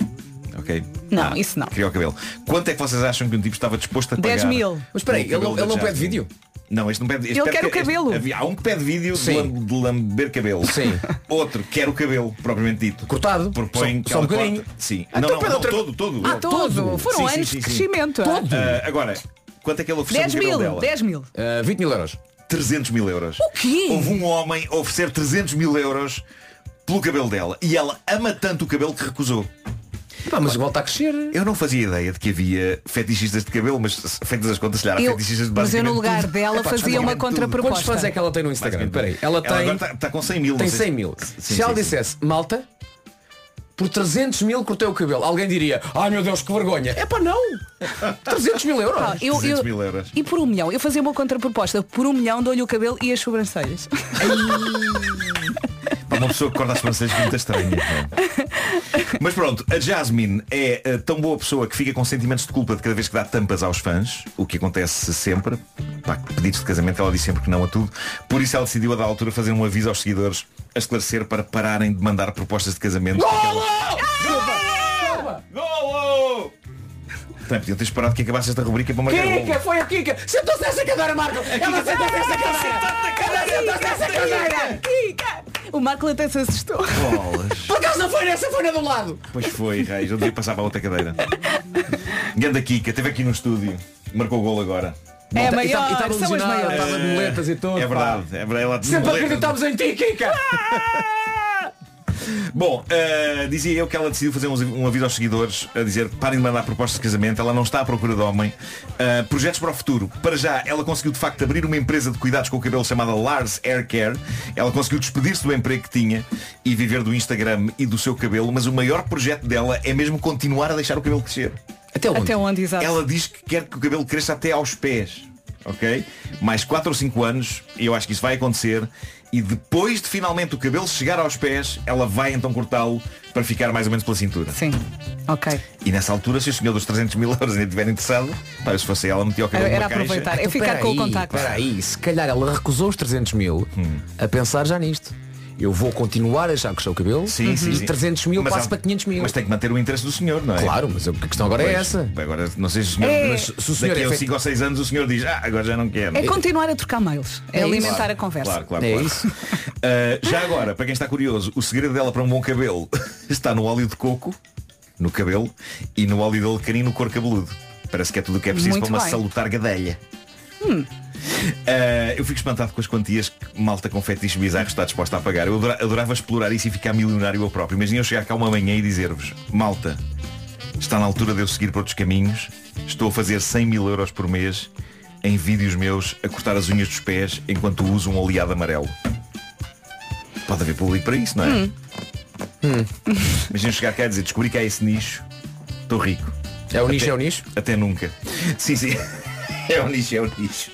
Speaker 16: Ok?
Speaker 1: Não, isso não.
Speaker 16: Queria o cabelo. Quanto é que vocês acham que um tipo estava disposto a pagar?
Speaker 1: 10 mil.
Speaker 11: Mas espera aí, ele ele não pede vídeo?
Speaker 16: Não, este não pede. Este
Speaker 1: Ele
Speaker 16: pede
Speaker 1: quer o
Speaker 16: ca- este-
Speaker 1: cabelo.
Speaker 16: havia- há um que pede vídeo de,
Speaker 11: Sim.
Speaker 16: lam- de lamber cabelo.
Speaker 11: Sim.
Speaker 16: Outro quer o cabelo, propriamente dito.
Speaker 11: Cortado?
Speaker 16: Propõe
Speaker 11: Só-
Speaker 16: que
Speaker 11: só um
Speaker 16: ela
Speaker 11: bocadinho?
Speaker 16: corte. Sim.
Speaker 11: Ah,
Speaker 16: não,
Speaker 11: então
Speaker 16: não,
Speaker 11: pede
Speaker 16: não,
Speaker 11: outra-
Speaker 16: todo, todo.
Speaker 1: Ah, todo. Foram
Speaker 16: Sim, sim,
Speaker 1: anos
Speaker 16: sim,
Speaker 1: de
Speaker 16: sim.
Speaker 1: crescimento.
Speaker 16: Ah, agora, quanto é que ele ofereceu
Speaker 1: 10
Speaker 16: no cabelo
Speaker 1: mil,
Speaker 16: dela?
Speaker 1: 10 mil.
Speaker 11: Ah, 20 mil euros.
Speaker 16: 300 mil euros.
Speaker 1: O quê?
Speaker 16: Houve um homem a oferecer 300 mil euros pelo cabelo dela. E ela ama tanto o cabelo que recusou.
Speaker 11: Pá, mas volta a crescer.
Speaker 16: Eu não fazia ideia de que havia fetichistas de cabelo, mas feitas as contas, se calhar, há
Speaker 1: Eu-
Speaker 16: fetichistas de
Speaker 1: mas eu no lugar
Speaker 16: tudo.
Speaker 1: dela
Speaker 16: Epá,
Speaker 1: fazia uma
Speaker 16: basicamente tudo.
Speaker 1: contraproposta.
Speaker 11: Quantos fãs é que ela tem no Instagram?
Speaker 16: Basicamente
Speaker 11: Espera aí, ela
Speaker 16: tudo.
Speaker 11: tem,
Speaker 16: agora está com 100 mil.
Speaker 11: tem
Speaker 16: não sei
Speaker 11: 100
Speaker 16: se-
Speaker 11: mil. Se ela dissesse, malta, por 300 mil cortei o cabelo, alguém diria, ai meu Deus, que vergonha. É pá, não. 300 mil euros.
Speaker 1: Ah, eu-
Speaker 16: 300
Speaker 1: eu-
Speaker 16: mil euros.
Speaker 1: E por um milhão? Eu fazia uma contraproposta. Por um milhão dou-lhe o cabelo e as sobrancelhas.
Speaker 16: Uma pessoa que corta as sobrancelhas muito estranha. é? Mas pronto, a Jasmine é eh, tão boa pessoa que fica com sentimentos de culpa de cada vez que dá tampas aos fãs, o que acontece sempre. Pá, pedidos de casamento, ela diz sempre que não a tudo. Por isso ela decidiu a da altura fazer um aviso aos seguidores a esclarecer para pararem de mandar propostas de casamento. Bem, podiam ter esperado que acabasse esta rubrica para marcar
Speaker 11: Kika,
Speaker 16: golo.
Speaker 11: foi a Kika. Sentou-se nessa cadeira, Marco. Ela sentou-se nessa cadeira. Ela sentou-se nessa cadeira.
Speaker 1: O Marco até se assustou.
Speaker 16: Bolas.
Speaker 11: Por acaso não foi nessa, foi na do lado.
Speaker 16: Pois foi, Reis, eu devia passar para a outra cadeira. Ganda Kika, esteve aqui no estúdio, marcou o gol agora.
Speaker 1: É
Speaker 11: E tá-
Speaker 1: maior,
Speaker 11: e estava
Speaker 1: são as maiores.
Speaker 11: Estava de muletas e tudo.
Speaker 16: É
Speaker 11: pá.
Speaker 16: verdade, é verdade. Ela
Speaker 11: Sempre
Speaker 16: muletas.
Speaker 11: acreditámos em ti, Kika.
Speaker 16: Bom, eh, dizia eu que ela decidiu fazer um, um aviso aos seguidores a dizer parem de mandar propostas de casamento, ela não está à procura de homem. Eh, projetos para o futuro. Para já, ela conseguiu de facto abrir uma empresa de cuidados com o cabelo chamada Lars Hair Care. Ela conseguiu despedir-se do emprego que tinha e viver do Instagram e do seu cabelo, mas o maior projeto dela é mesmo continuar a deixar o cabelo crescer.
Speaker 11: Até onde?
Speaker 1: Até onde, exato.
Speaker 16: Ela diz que quer que o cabelo cresça até aos pés. Ok? Mais 4 ou 5 anos, e eu acho que isso vai acontecer. E depois de finalmente o cabelo chegar aos pés, ela vai então cortá-lo para ficar mais ou menos pela cintura.
Speaker 1: Sim. Ok.
Speaker 16: E nessa altura, se o senhor dos 300 mil euros ainda estiver interessado, pá, eu se fosse ela, metia o cabelo
Speaker 1: Era
Speaker 16: numa caixa.
Speaker 1: aproveitar. É ficar com o contacto.
Speaker 11: Espera aí, se calhar ela recusou os 300 mil
Speaker 16: Hum.
Speaker 11: a pensar já nisto. Eu vou continuar a achar que o cabelo
Speaker 16: Sim, sim,
Speaker 11: e
Speaker 16: sim.
Speaker 11: 300 mil
Speaker 16: Mas
Speaker 11: passo
Speaker 16: há-
Speaker 11: para 500 mil.
Speaker 16: Mas tem que manter o interesse do senhor, não é?
Speaker 11: Claro, mas a questão agora é
Speaker 16: Pois,
Speaker 11: essa.
Speaker 16: Agora, não sei se o senhor,
Speaker 1: É.
Speaker 16: mas
Speaker 11: Se o senhor
Speaker 16: daqui
Speaker 11: é
Speaker 16: a
Speaker 11: feito-
Speaker 16: 5 ou 6 anos o senhor diz, ah, agora já não quero.
Speaker 1: É continuar a trocar mails. É,
Speaker 11: É
Speaker 1: alimentar
Speaker 16: Claro,
Speaker 1: a conversa.
Speaker 16: Claro, claro,
Speaker 11: É
Speaker 16: claro.
Speaker 11: isso.
Speaker 16: Uh, já agora, para quem está curioso, o segredo dela para um bom cabelo está no óleo de coco, no cabelo, e no óleo de alecrim no couro cabeludo. Parece que é tudo o que é preciso
Speaker 1: Muito
Speaker 16: para uma
Speaker 1: bem.
Speaker 16: salutar gadelha.
Speaker 1: Hum.
Speaker 16: Uh, eu fico espantado com as quantias que malta com fetiches bizarros está disposta a pagar. Eu adora- adorava explorar isso e ficar milionário eu próprio. Imagina eu chegar cá uma manhã e dizer-vos, malta, está na altura de eu seguir por outros caminhos. Estou a fazer 100 mil euros por mês em vídeos meus a cortar as unhas dos pés enquanto uso um oleado amarelo. Pode haver público para isso, não é?
Speaker 1: Hum.
Speaker 16: Imagina eu chegar cá e dizer, descobri que há esse nicho, estou rico.
Speaker 11: É o nicho,
Speaker 16: Até-
Speaker 11: é o nicho?
Speaker 16: Até nunca. Sim, sim. É o nicho, é o nicho.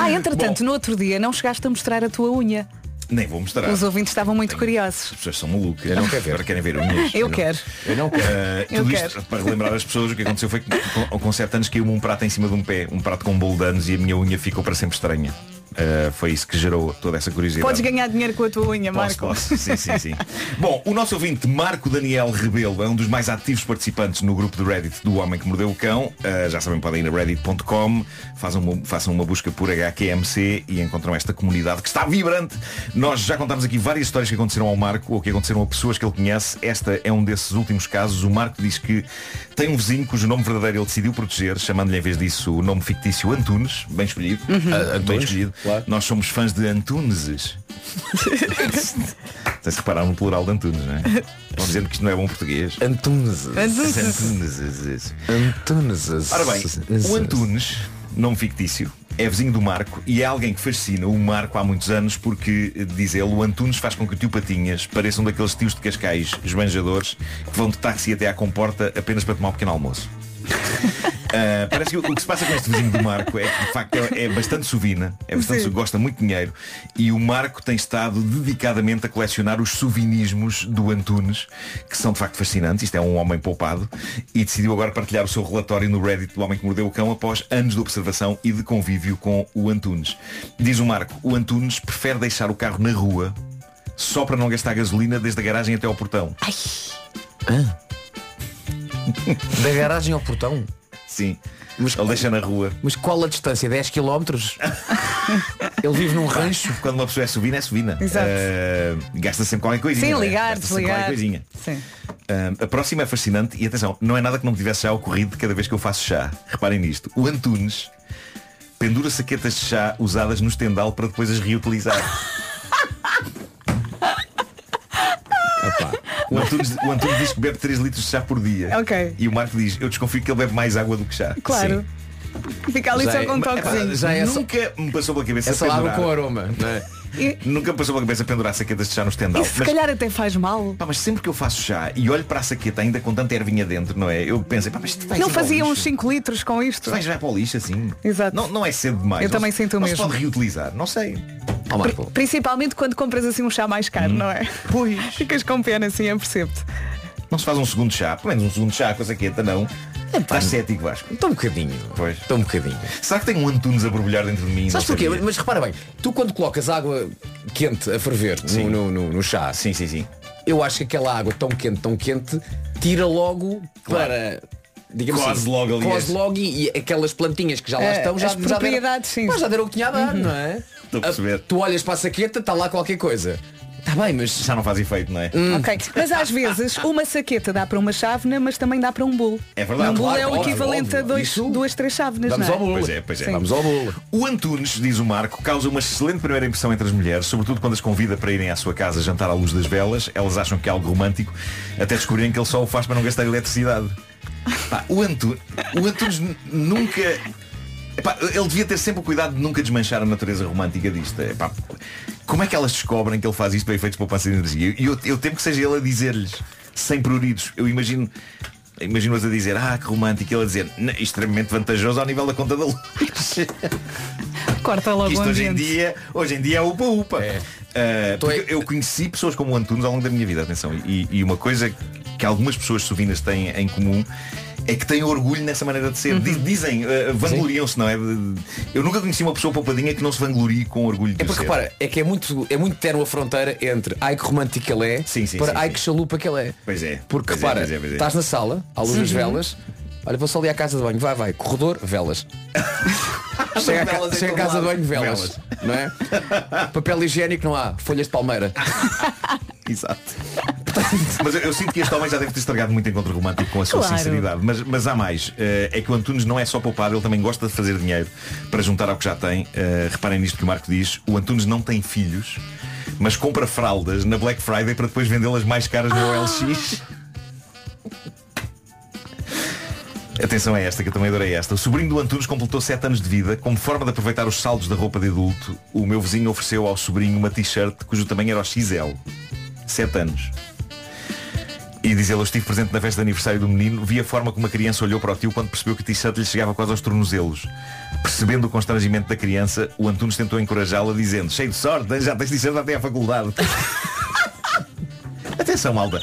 Speaker 1: Ah, entretanto, no outro dia não chegaste a mostrar a tua unha.
Speaker 16: Nem vou mostrar.
Speaker 1: Os ouvintes estavam muito curiosos.
Speaker 16: As pessoas são malucas.
Speaker 11: Eu não quero ver.
Speaker 16: Agora querem ver unhas.
Speaker 1: Eu quero.
Speaker 11: Eu não quero.
Speaker 16: Uh,
Speaker 1: Eu
Speaker 16: tudo
Speaker 1: quero.
Speaker 16: isto para relembrar as pessoas o que aconteceu foi que com, com 7 anos caiu-me um prato em cima de um pé, um prato com um bolo de anos e a minha unha ficou para sempre estranha. Uh, foi isso que gerou toda essa curiosidade.
Speaker 1: Podes ganhar dinheiro com a tua unha,
Speaker 16: Posso,
Speaker 1: Marco.
Speaker 16: posso. Sim, sim, sim. Bom, o nosso ouvinte Marco Daniel Rebelo é um dos mais ativos participantes no grupo do Reddit do Homem que Mordeu o Cão. Uh, já sabem, podem ir a reddit.com, façam uma, façam uma busca por HQMC e encontram esta comunidade que está vibrante. Nós já contámos aqui várias histórias que aconteceram ao Marco ou que aconteceram a pessoas que ele conhece. Esta é um desses últimos casos. O Marco diz que tem um vizinho cujo nome verdadeiro ele decidiu proteger, chamando-lhe em vez disso o nome fictício Antunes, bem escolhido.
Speaker 11: Uhum.
Speaker 16: Ah, bem
Speaker 11: Antunes,
Speaker 16: escolhido. Nós somos fãs de Antuneses. Tem-se reparar no plural de Antunes, não é? Estão dizendo que isto não é bom português.
Speaker 11: Antunes.
Speaker 16: Antunes.
Speaker 11: Antunes.
Speaker 16: Ora bem, o Antunes, nome fictício, é vizinho do Marco e é alguém que fascina o Marco há muitos anos porque, diz ele, o Antunes faz com que o tio Patinhas pareça um daqueles tios de Cascais esbanjadores que vão de táxi até à comporta apenas para tomar um pequeno almoço. Uh, parece que o, o que se passa com este vizinho do Marco é que de facto é, é bastante suvina, é bastante,
Speaker 17: Sim.
Speaker 16: gosta muito de dinheiro e o Marco tem estado dedicadamente a colecionar os suvinismos do Antunes, que são de facto fascinantes, isto é um homem poupado, e decidiu agora partilhar o seu relatório no Reddit do Homem que Mordeu o Cão após anos de observação e de convívio com o Antunes. Diz o Marco, o Antunes prefere deixar o carro na rua só para não gastar gasolina desde a garagem até ao portão.
Speaker 11: Da garagem ao portão?
Speaker 16: Sim. Mas ele deixa na rua.
Speaker 11: Mas qual a distância? 10 km? Ele vive num rancho.
Speaker 16: Quando uma pessoa é subina, é subina.
Speaker 1: Exato.
Speaker 16: Eh, gasta sempre qualquer coisinha.
Speaker 1: Sim,
Speaker 16: é?
Speaker 1: ligar,
Speaker 16: sempre
Speaker 1: desligar.
Speaker 16: qualquer coisinha.
Speaker 1: Sim.
Speaker 16: Ah, a próxima é fascinante e atenção, não é nada que não me tivesse já ocorrido cada vez que eu faço chá. Reparem nisto. O Antunes pendura saquetas de chá usadas no estendal para depois as reutilizar. O Antunes, o Antunes diz que bebe 3 litros de chá por dia.
Speaker 1: Ok.
Speaker 16: E o Marco diz, eu desconfio que ele bebe mais água do que chá.
Speaker 1: Claro. Fica ali
Speaker 16: Já
Speaker 1: só
Speaker 16: é-
Speaker 1: com um toquezinho.
Speaker 16: Já é Nunca me passou pela cabeça
Speaker 11: Essa água
Speaker 16: pendurar-
Speaker 11: com aroma, não é?
Speaker 1: E-
Speaker 16: Nunca me passou pela cabeça pendurar saquetas de chá no estendal.
Speaker 1: E se
Speaker 16: Mas-
Speaker 1: calhar até faz mal.
Speaker 16: Pá, mas sempre que eu faço chá e olho para a saqueta ainda com tanta ervinha dentro, não é? Eu penso, pá, mas isto vai
Speaker 1: Não fazia
Speaker 16: lixo.
Speaker 1: uns 5 litros com isto.
Speaker 16: Isto vai já para o lixo assim.
Speaker 1: Exato.
Speaker 16: Não, não é cedo demais.
Speaker 1: Eu
Speaker 16: Não
Speaker 1: também
Speaker 16: se-
Speaker 1: sinto o
Speaker 16: não
Speaker 1: mesmo.
Speaker 16: se pode reutilizar. Não sei.
Speaker 1: Principalmente quando compras assim um chá mais caro, não é?
Speaker 16: Pois.
Speaker 1: Ficas com pena assim, eu percebo-te.
Speaker 16: Não se faz um segundo chá. Pelo menos um segundo chá com a saqueta, não. Estás cético, Vasco.
Speaker 11: Estou um bocadinho.
Speaker 16: Pois.
Speaker 11: Estou um bocadinho.
Speaker 16: Será que tem um Antunes a borbulhar dentro de mim?
Speaker 11: Sabes porquê?
Speaker 16: sabia.
Speaker 11: Mas repara bem, tu quando colocas água quente a ferver no, no, no- no chá,
Speaker 16: sim, sim, sim.
Speaker 11: eu acho que aquela água tão quente, tão quente, tira logo
Speaker 16: Claro.
Speaker 11: para. Digamos
Speaker 16: Cose
Speaker 11: assim,
Speaker 16: logo ali
Speaker 11: cose
Speaker 16: as-
Speaker 11: logo e, e aquelas plantinhas que já lá
Speaker 1: Eh,
Speaker 11: estão já,
Speaker 1: as
Speaker 11: já deram-
Speaker 1: propriedades, sim.
Speaker 11: Mas já deram o que tinha a dar,
Speaker 1: Uhum.
Speaker 11: não é?
Speaker 16: Estou a perceber.
Speaker 11: Tu olhas para a saqueta, está lá qualquer coisa. Está bem, mas.
Speaker 16: Já não faz efeito, não é?
Speaker 1: Ok, mas às vezes uma saqueta dá para uma chávena, mas também dá para um bolo.
Speaker 16: É verdade,
Speaker 1: Um bolo
Speaker 16: claro,
Speaker 1: é o
Speaker 16: óbvio,
Speaker 1: equivalente a dois,
Speaker 16: Isso-
Speaker 1: duas, três chávenas,
Speaker 16: Vamos
Speaker 1: não é?
Speaker 16: ao bolo. Pois é, pois é.
Speaker 1: Sim.
Speaker 16: Vamos ao bolo. O Antunes, diz o Marco, causa uma excelente primeira impressão entre as mulheres, sobretudo quando as convida para irem à sua casa jantar à luz das velas. Elas acham que é algo romântico, até descobrirem que ele só o faz para não gastar eletricidade. Pá, o, Antu... o Antunes nunca. Epá, ele devia ter sempre o cuidado de nunca desmanchar a natureza romântica disto. Epá, como é que elas descobrem que ele faz isto para efeitos de poupança de energia? E eu, eu temo que seja ele a dizer-lhes, sem pruridos. Eu imagino. Imagino-as a dizer, ah, que romântico, e ele a dizer, "Não, extremamente vantajoso ao nível da conta da luz.
Speaker 1: Corta logo
Speaker 16: Isto hoje em dia, hoje em dia é upa-upa. Uh, porque eu conheci pessoas como o Antunes ao longo da minha vida, atenção. E, e uma coisa que algumas pessoas suvinas têm em comum é que têm orgulho nessa maneira de ser. Di- Dizem, uh, vangloriam-se, não é? Eu nunca conheci uma pessoa poupadinha que não se vanglorie com orgulho de
Speaker 11: É porque
Speaker 16: ser.
Speaker 11: repara, é que é muito, é muito terno a fronteira entre ai que romântico ele é
Speaker 16: sim,
Speaker 11: para
Speaker 16: sim,
Speaker 11: ai
Speaker 16: sim.
Speaker 11: que chalupa que ele é.
Speaker 16: Pois é.
Speaker 11: Porque
Speaker 16: pois é,
Speaker 11: repara,
Speaker 16: pois é, pois é.
Speaker 11: estás na sala, à luz das
Speaker 16: Uhum.
Speaker 11: velas, olha, vou só ali à casa de banho, vai, vai, corredor, velas. Chega, ca-
Speaker 16: em
Speaker 11: chega casa de banho, velas. Não é? Papel higiênico não há, folhas de palmeira.
Speaker 16: Exato. Mas eu, eu sinto que este homem já deve ter estragado muito encontro romântico com a sua
Speaker 1: Claro.
Speaker 16: sinceridade. Mas, mas há mais. Eh, é que o Antunes não é só poupado, ele também gosta de fazer dinheiro para juntar ao que já tem. Eh, reparem nisto que o Marco diz. O Antunes não tem filhos, mas compra fraldas na Black Friday para depois vendê-las mais caras no OLX. Atenção a esta, que eu também adorei esta. O sobrinho do Antunes completou 7 anos de vida. Como forma de aproveitar os saldos da roupa de adulto, o meu vizinho ofereceu ao sobrinho uma t-shirt cujo tamanho era o XL. 7 anos. E diz ele, eu estive presente na festa de aniversário do menino, vi a forma como a criança olhou para o tio quando percebeu que a t-shirt lhe chegava quase aos tornozelos. Percebendo o constrangimento da criança, o Antunes tentou encorajá-la dizendo, cheio de sorte, já tens t-shirt até à faculdade. Atenção, malta.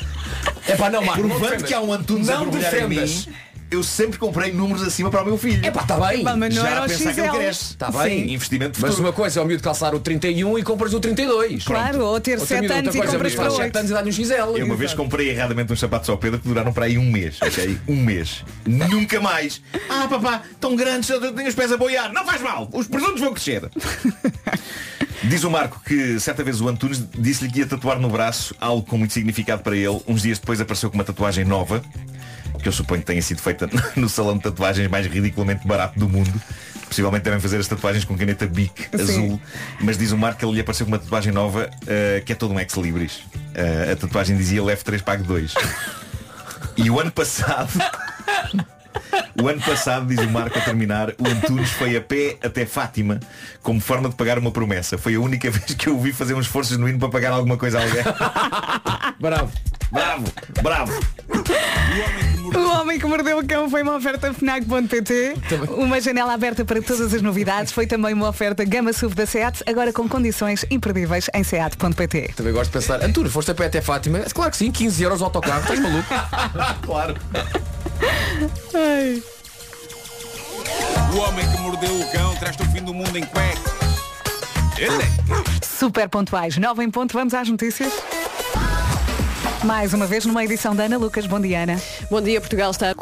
Speaker 11: É pá, não, Marco,
Speaker 16: Provando que há um Antunes a
Speaker 11: Não defendas.
Speaker 16: mim, eu sempre comprei números acima para o meu filho.
Speaker 11: É pá, está bem.
Speaker 1: Epá, mas não
Speaker 16: Já
Speaker 1: era
Speaker 16: a
Speaker 1: o
Speaker 16: pensar que ele cresce.
Speaker 11: Está bem.
Speaker 16: Sim, investimento
Speaker 11: Mas
Speaker 16: futuro.
Speaker 11: uma coisa é o miúdo calçar o 31 e compras o 32.
Speaker 1: Claro, ou ter
Speaker 11: Outra
Speaker 1: 7
Speaker 11: miúdo-
Speaker 1: anos e
Speaker 11: é
Speaker 1: compras para
Speaker 11: faz
Speaker 1: 8.
Speaker 11: 7 anos e dá-lhe um XL.
Speaker 16: Eu uma vez comprei erradamente uns sapatos ao Pedro que duraram para aí um mês, ok? Um mês. Nunca mais. Ah, papá, tão grandes, eu tenho os pés a boiar. Não faz mal, os presuntos vão crescer. Diz o Marco que certa vez o Antunes disse-lhe que ia tatuar no braço algo com muito significado para ele. Uns dias depois apareceu com uma tatuagem nova, que eu suponho que tenha sido feita no salão de tatuagens mais ridiculamente barato do mundo. Possivelmente devem fazer as tatuagens com caneta Bic azul. Mas diz o Marco que ele lhe apareceu com uma tatuagem nova eh, que é todo um ex-libris. Eh, a tatuagem dizia leve 3, pague 2. E o ano passado O ano passado, diz o Marco a terminar, o Antunes foi a pé até Fátima como forma de pagar uma promessa. Foi a única vez que eu o vi fazer um esforço genuíno para pagar alguma coisa a alguém.
Speaker 11: bravo,
Speaker 16: bravo, bravo.
Speaker 1: O Homem que Mordeu o Cão foi uma oferta FNAC.pt Uma janela aberta para todas as novidades Foi também uma oferta Gama SUV da SEAT Agora com condições imperdíveis em SEAT.pt
Speaker 11: Também gosto de pensar, Antúnio, foste a pé até Fátima? Claro que sim, 15 euros o autocarro, estás maluco?
Speaker 16: claro.
Speaker 17: O homem que mordeu o cão traz-te o fim do mundo em cueca. Ele é.
Speaker 1: Super pontuais 9 em ponto, vamos às notícias Mais uma vez numa edição da Ana Lucas Bom dia Ana
Speaker 2: Bom dia Portugal está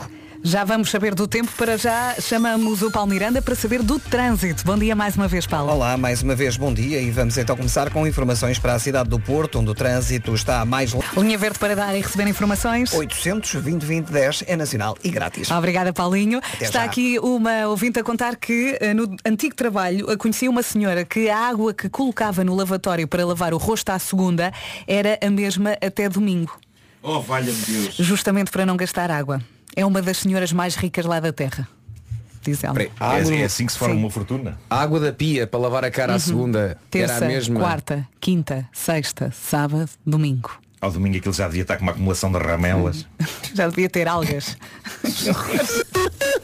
Speaker 1: Já vamos saber do tempo Para já chamamos o Paulo Miranda Para saber do trânsito Bom dia mais uma vez Paulo
Speaker 6: Olá, mais uma vez bom dia e vamos então começar com informações para a cidade do Porto, onde o trânsito está mais longe.
Speaker 1: Linha verde para dar e receber informações
Speaker 6: 800 20 10 é nacional e grátis.
Speaker 1: Obrigada, Paulinho. Está
Speaker 6: já.
Speaker 1: aqui uma ouvinte a contar que eh, no antigo trabalho conhecia uma senhora que a água que colocava no lavatório para lavar o rosto à segunda era a mesma até domingo,
Speaker 16: Oh, valha-me Deus.
Speaker 1: justamente para não gastar água. É uma das senhoras mais ricas lá da terra. Diz ela.
Speaker 11: Peraí,
Speaker 16: É,
Speaker 11: água-
Speaker 16: é assim que se forma
Speaker 1: Sim.
Speaker 16: uma fortuna.
Speaker 11: A água da pia para lavar a cara à
Speaker 1: Uhum.
Speaker 11: segunda
Speaker 1: Terça,
Speaker 11: era a mesma.
Speaker 1: quarta, quinta, sexta, sábado, domingo.
Speaker 16: Ao domingo aquilo já devia estar com uma acumulação de ramelas.
Speaker 1: Já devia ter algas.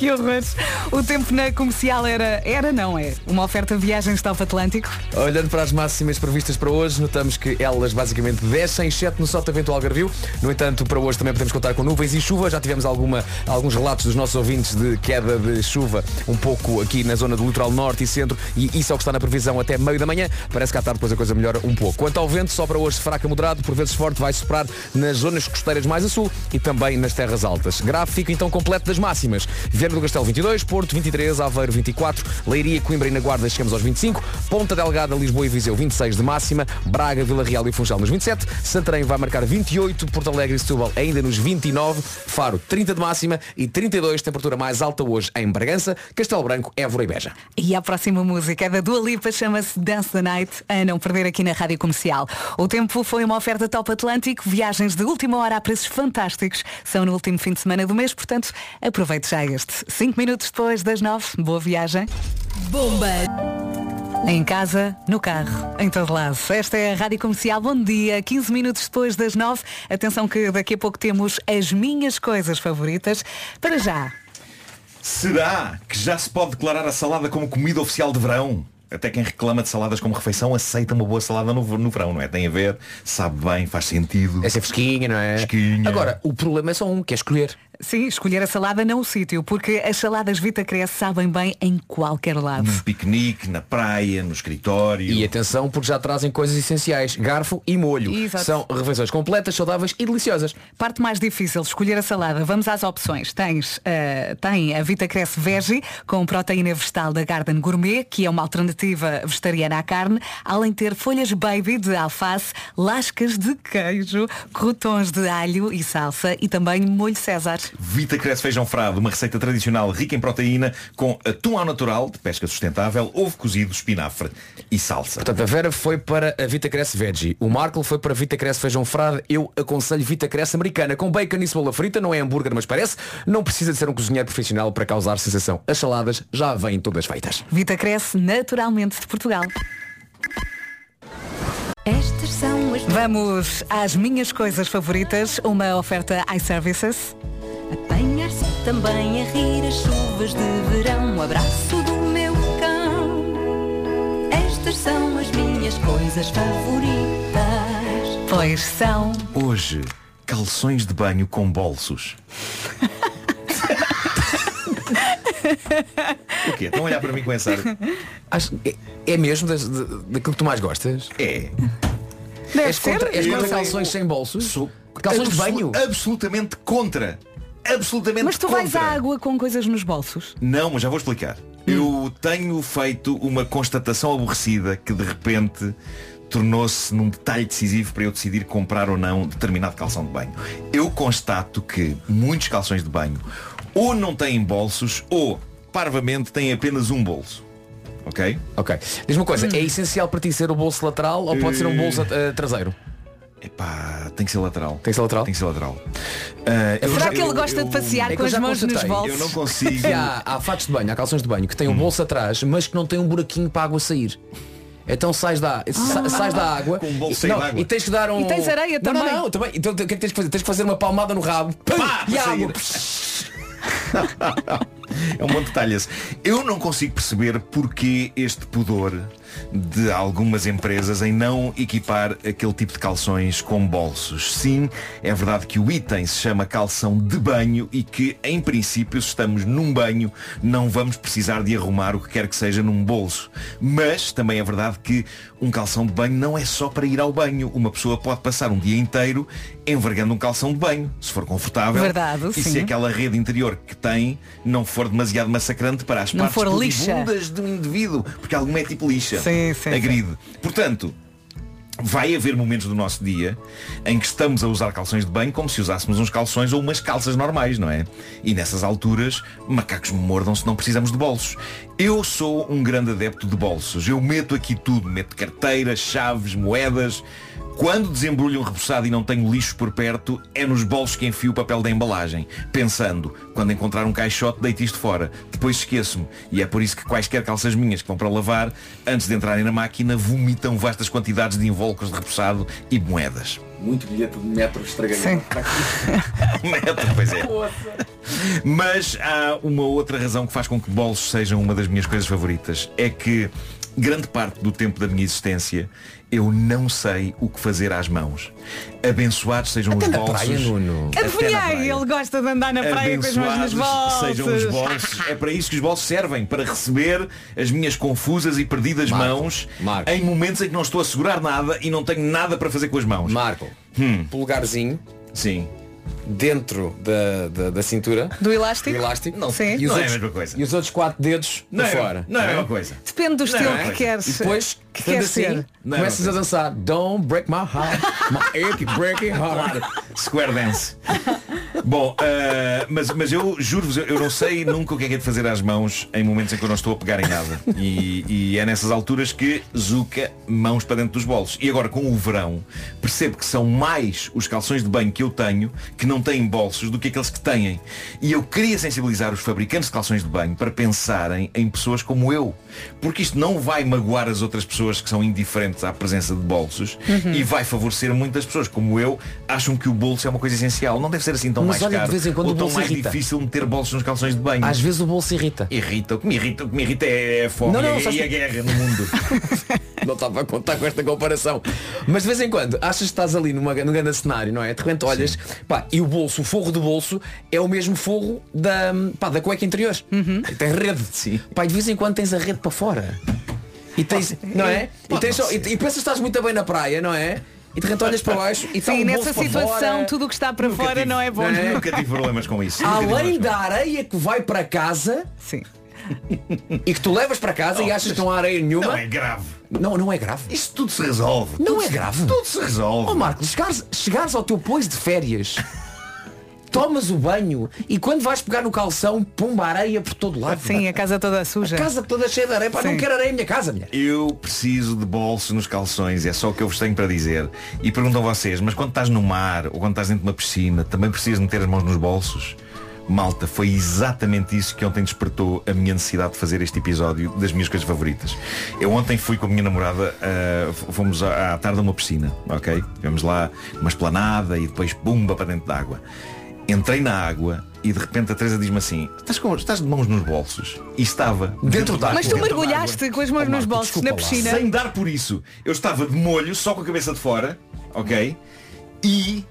Speaker 1: que horror. O tempo na comercial era, era não é, uma oferta viagens Top Atlântico.
Speaker 11: Olhando para as máximas previstas para hoje, notamos que elas basicamente descem, exceto no Sotavento Algarvio. No entanto, para hoje também podemos contar com nuvens e chuva. Já tivemos alguma, alguns relatos dos nossos ouvintes de queda de chuva um pouco aqui na zona do litoral norte e centro e isso é o que está na previsão até meio da manhã. Parece que à tarde depois a coisa melhora um pouco. Quanto ao vento, só para hoje fraca moderado, por vezes forte, vai soprar nas zonas costeiras mais a sul e também nas terras altas. Gráfico então completo das máximas. Viana do Castelo 22, Porto 23, Aveiro 24, Leiria, Coimbra e na Guarda chegamos aos 25, Ponta Delgada, Lisboa e Viseu 26 de máxima, Braga, Vila Real e Funchal nos 27, Santarém vai marcar 28, Porto Alegre e Setúbal ainda nos 29, Faro 30 de máxima e 32 temperatura mais alta hoje em Bragança, Castelo Branco, Évora e Beja.
Speaker 1: E a próxima música é da Dua Lipa, chama-se Dance the Night, a não perder aqui na Rádio Comercial. O tempo foi uma oferta Top Atlântico, viagens de última hora a preços fantásticos. São no último fim de semana do mês, portanto, aproveite já este. Cinco minutos depois das nove, boa viagem.
Speaker 13: Bomba!
Speaker 1: Em casa, no carro, em todo lado. Esta é a Rádio Comercial. Bom dia. 15 minutos depois das 9. Atenção que daqui a pouco temos as minhas coisas favoritas. Para já.
Speaker 16: Será que já se pode declarar a salada como comida oficial de verão? Até quem reclama de saladas como refeição aceita uma boa salada no, no verão, não é? Tem a ver, sabe bem, faz sentido.
Speaker 11: É ser fresquinha, não é?
Speaker 16: Fresquinha.
Speaker 11: Agora, o problema é só um, que é escolher.
Speaker 1: Sim, escolher a salada não o sítio, porque as saladas Vita Cresce sabem bem em qualquer lado.
Speaker 16: Num piquenique, na praia, no escritório.
Speaker 11: E atenção porque já trazem coisas essenciais, garfo e molho.
Speaker 1: Exato.
Speaker 11: São refeições completas, saudáveis e deliciosas.
Speaker 1: Parte mais difícil, escolher a salada. Vamos às opções. Tens, eh, tem a Vita Cresce Veggie, com proteína vegetal da Garden Gourmet, que é uma alternativa vegetariana à carne, além de ter folhas baby de alface, lascas de queijo, crotons de alho e salsa e também molho César.
Speaker 16: Vita Cresce Feijão Frado, uma receita tradicional rica em proteína, com atum ao natural, de pesca sustentável, ovo cozido, espinafre e salsa.
Speaker 11: Portanto, a Vera foi para a Vita Cresce Veggie. O Marco foi para a Vita Cresce Feijão Frade. Eu aconselho Vita Cresce Americana, com bacon e cebola frita. Não é hambúrguer, mas parece. Não precisa de ser um cozinheiro profissional para causar sensação. As saladas já vêm todas feitas.
Speaker 1: Vita Cresce naturalmente de Portugal.
Speaker 13: Estas são as
Speaker 1: Vamos às minhas coisas favoritas, uma oferta iServices.
Speaker 13: Apanhar-se também a rir as chuvas de verão. O abraço do meu cão. Estas são as minhas coisas favoritas.
Speaker 1: Pois são.
Speaker 16: Hoje, calções de banho com bolsos. O quê? Estão a olhar para mim com essa ar.
Speaker 11: Acho- é, é mesmo das- de- daquilo que tu mais gostas?
Speaker 16: É.
Speaker 1: Deve
Speaker 11: és contra, és contra calções sem bolsos?
Speaker 16: Sou
Speaker 11: Calções de banho?
Speaker 16: Absolutamente contra. Absolutamente
Speaker 1: Mas tu
Speaker 16: contra.
Speaker 1: vais à água com coisas nos bolsos.
Speaker 16: Não, mas já vou explicar. Eu tenho feito uma constatação aborrecida que de repente tornou-se num detalhe decisivo para eu decidir comprar ou não determinado calção de banho. Eu constato que muitos calções de banho ou não têm bolsos ou, parvamente, têm apenas um bolso. Ok?
Speaker 11: Ok. Diz-me uma coisa, é essencial para ti ser o bolso lateral ou pode ser um bolso eh, traseiro?
Speaker 16: Epá, tem que ser lateral.
Speaker 11: Tem que ser lateral?
Speaker 16: Tem que ser lateral. Ah, eu
Speaker 1: Será
Speaker 16: já-
Speaker 1: que ele
Speaker 16: eu-
Speaker 1: gosta
Speaker 16: eu-
Speaker 1: de passear
Speaker 11: É
Speaker 1: com as mãos nos bolsos?
Speaker 16: Eu não consigo.
Speaker 11: Há, há fatos de banho, há calções de banho que têm um bolso atrás, mas que não têm um buraquinho para a água sair. Então sais da, sa- sais da água,
Speaker 16: Com um bolso
Speaker 11: e, não,
Speaker 16: de água.
Speaker 11: e tens que dar um.
Speaker 1: E tens areia
Speaker 11: não,
Speaker 1: também.
Speaker 11: Não, não, também. Então o que é que tens que fazer? Tens que fazer uma palmada no rabo.
Speaker 16: Pá,
Speaker 11: e água.
Speaker 16: É um bom detalhe esse. Eu não consigo perceber porque este pudor de algumas empresas em não equipar aquele tipo de calções com bolsos. Sim, é verdade que o item se chama calção de banho e que, em princípio, se estamos num banho, não vamos precisar de arrumar o que quer que seja num bolso. Mas também é verdade que um calção de banho não é só para ir ao banho. Uma pessoa pode passar um dia inteiro envergando um calção de banho, se for confortável.
Speaker 1: Verdade,
Speaker 16: e
Speaker 1: sim.
Speaker 16: se aquela rede interior que tem não for demasiado massacrante para as
Speaker 1: Não
Speaker 16: partes
Speaker 1: for lixa.
Speaker 16: de um indivíduo, porque alguma é tipo lixa.
Speaker 1: Sim, sim,
Speaker 16: Agride. Portanto, vai haver momentos do nosso dia em que estamos a usar calções de banho como se usássemos uns calções ou umas calças normais, não é? E nessas alturas, macacos me mordam se não precisamos de bolsos. Eu sou um grande adepto de bolsos. Eu meto aqui tudo. Meto carteiras, chaves, moedas. Quando desembrulho um rebuçado e não tenho lixo por perto, é nos bolsos que enfio o papel da embalagem. Pensando, quando encontrar um caixote, deito isto fora. Depois esqueço-me. E é por isso que quaisquer calças minhas que vão para lavar, antes de entrarem na máquina, vomitam vastas quantidades de invólucros de rebuçado e moedas.
Speaker 11: Muito bilhete de metro estragadinho.
Speaker 16: Metro, pois é. Mas há uma outra razão que faz com que bolsos sejam uma das minhas coisas favoritas. É que grande parte do tempo da minha existência eu não sei o que fazer às mãos. Abençoados sejam
Speaker 11: Até
Speaker 16: os
Speaker 11: na
Speaker 16: bolsos.
Speaker 11: praia, Nuno.
Speaker 16: Até na
Speaker 1: Adivinhei,
Speaker 16: praia.
Speaker 1: ele gosta de andar na praia com as mãos nos
Speaker 16: Abençoados
Speaker 1: bolsos.
Speaker 16: sejam os bolsos. É para isso que os bolsos servem, para receber as minhas confusas e perdidas
Speaker 11: Marco,
Speaker 16: mãos
Speaker 11: Marco.
Speaker 16: em momentos em que não estou a segurar nada e não tenho nada para fazer com as mãos.
Speaker 11: Marco,
Speaker 16: Hum.
Speaker 11: polegarzinho
Speaker 16: Sim.
Speaker 11: Dentro da, da, da cintura.
Speaker 1: Do elástico?
Speaker 11: Do elástico.
Speaker 16: Não,
Speaker 1: Sim.
Speaker 11: E os
Speaker 16: não é a
Speaker 11: outros,
Speaker 16: mesma coisa.
Speaker 11: E os outros quatro dedos
Speaker 16: Não
Speaker 11: para
Speaker 16: é,
Speaker 11: fora.
Speaker 16: não é a mesma coisa.
Speaker 1: Depende do estilo
Speaker 16: é?
Speaker 1: que queres.
Speaker 11: E depois,
Speaker 1: que
Speaker 11: estando
Speaker 1: queres
Speaker 11: assim,
Speaker 1: ser.
Speaker 16: Não é
Speaker 11: começas a dançar Don't break my heart, my breaking heart.
Speaker 16: Square Dance. Bom, ah, mas, mas eu juro-vos, eu- não sei nunca o que é que é de fazer às mãos em momentos em que eu não estou a pegar em nada. E, e é nessas alturas que zuca mãos para dentro dos bolsos. E agora com o verão, percebo que são mais os calções de banho que eu tenho que não têm bolsos do que aqueles que têm. E eu queria sensibilizar os fabricantes de calções de banho para pensarem em pessoas como eu. Porque isto não vai magoar as outras pessoas que são indiferentes à presença de bolsos
Speaker 11: Uhum.
Speaker 16: e vai favorecer muitas pessoas como eu acham que o bolso é uma coisa essencial. Não deve ser assim tão mais
Speaker 11: olha, de
Speaker 16: caro
Speaker 11: vez em quando
Speaker 16: ou
Speaker 11: o
Speaker 16: tão
Speaker 11: bolso
Speaker 16: mais
Speaker 11: irrita.
Speaker 16: difícil meter bolsos nos calções de banho.
Speaker 11: Às vezes o bolso irrita.
Speaker 16: Irrita. O que me irrita, o que me irrita é a fome
Speaker 11: Não, não,
Speaker 16: e,
Speaker 11: sabes
Speaker 16: e a guerra no mundo.
Speaker 11: Não estava a contar com esta comparação. Mas de vez em quando achas que estás ali numa, num grande cenário, não é? De repente olhas, pá, e o bolso, o forro do bolso, é o mesmo forro da, pá, da cueca interior. E Tem rede.
Speaker 16: Sim.
Speaker 11: Pá, e de vez em quando tens a rede para fora. E tens, não é? E, tens só- e, e pensas que estás muito bem na praia, não é? E de repente olhas para baixo e está
Speaker 1: Sim,
Speaker 11: um
Speaker 1: nessa situação,
Speaker 11: fora.
Speaker 1: tudo o que está para
Speaker 16: Nunca
Speaker 1: fora
Speaker 16: tive-
Speaker 1: não é bom.
Speaker 11: não é?
Speaker 16: Nunca tive problemas com isso.
Speaker 11: Além da areia que vai para casa
Speaker 1: Sim.
Speaker 11: e que tu levas para casa e achas que não há areia nenhuma.
Speaker 16: Não é grave.
Speaker 11: Não, não é grave.
Speaker 16: Isso tudo se resolve.
Speaker 11: Não
Speaker 16: Tudo
Speaker 11: é
Speaker 16: se-
Speaker 11: grave.
Speaker 16: Tudo se resolve.
Speaker 11: Ó Marcos, chegares, chegares ao teu pois de férias, tomas o banho e quando vais pegar no calção, pumba areia por todo lado.
Speaker 1: Sim, a casa toda suja.
Speaker 11: A casa toda cheia de areia. Pá, não quero areia na minha casa, mulher.
Speaker 16: Eu preciso de bolsos nos calções, é só o que eu vos tenho para dizer. E perguntam vocês, mas quando estás no mar ou quando estás dentro de uma piscina, também precisas meter as mãos nos bolsos? Malta, foi exatamente isso que ontem despertou a minha necessidade de fazer este episódio das minhas coisas favoritas. Eu ontem fui com a minha namorada, f- fomos à, à tarde a uma piscina, ok? Tivemos lá uma esplanada e depois pumba para dentro da água. Entrei na água e de repente a Teresa diz-me assim, estás, com, estás de mãos nos bolsos? E estava dentro da
Speaker 1: Mas tu
Speaker 16: dentro
Speaker 1: mergulhaste
Speaker 16: água.
Speaker 1: com as mãos
Speaker 16: Oh,
Speaker 1: nos
Speaker 16: Marco,
Speaker 1: bolsos na
Speaker 16: lá.
Speaker 1: piscina.
Speaker 16: Sem dar por isso. Eu estava de molho, só com a cabeça de fora, ok? E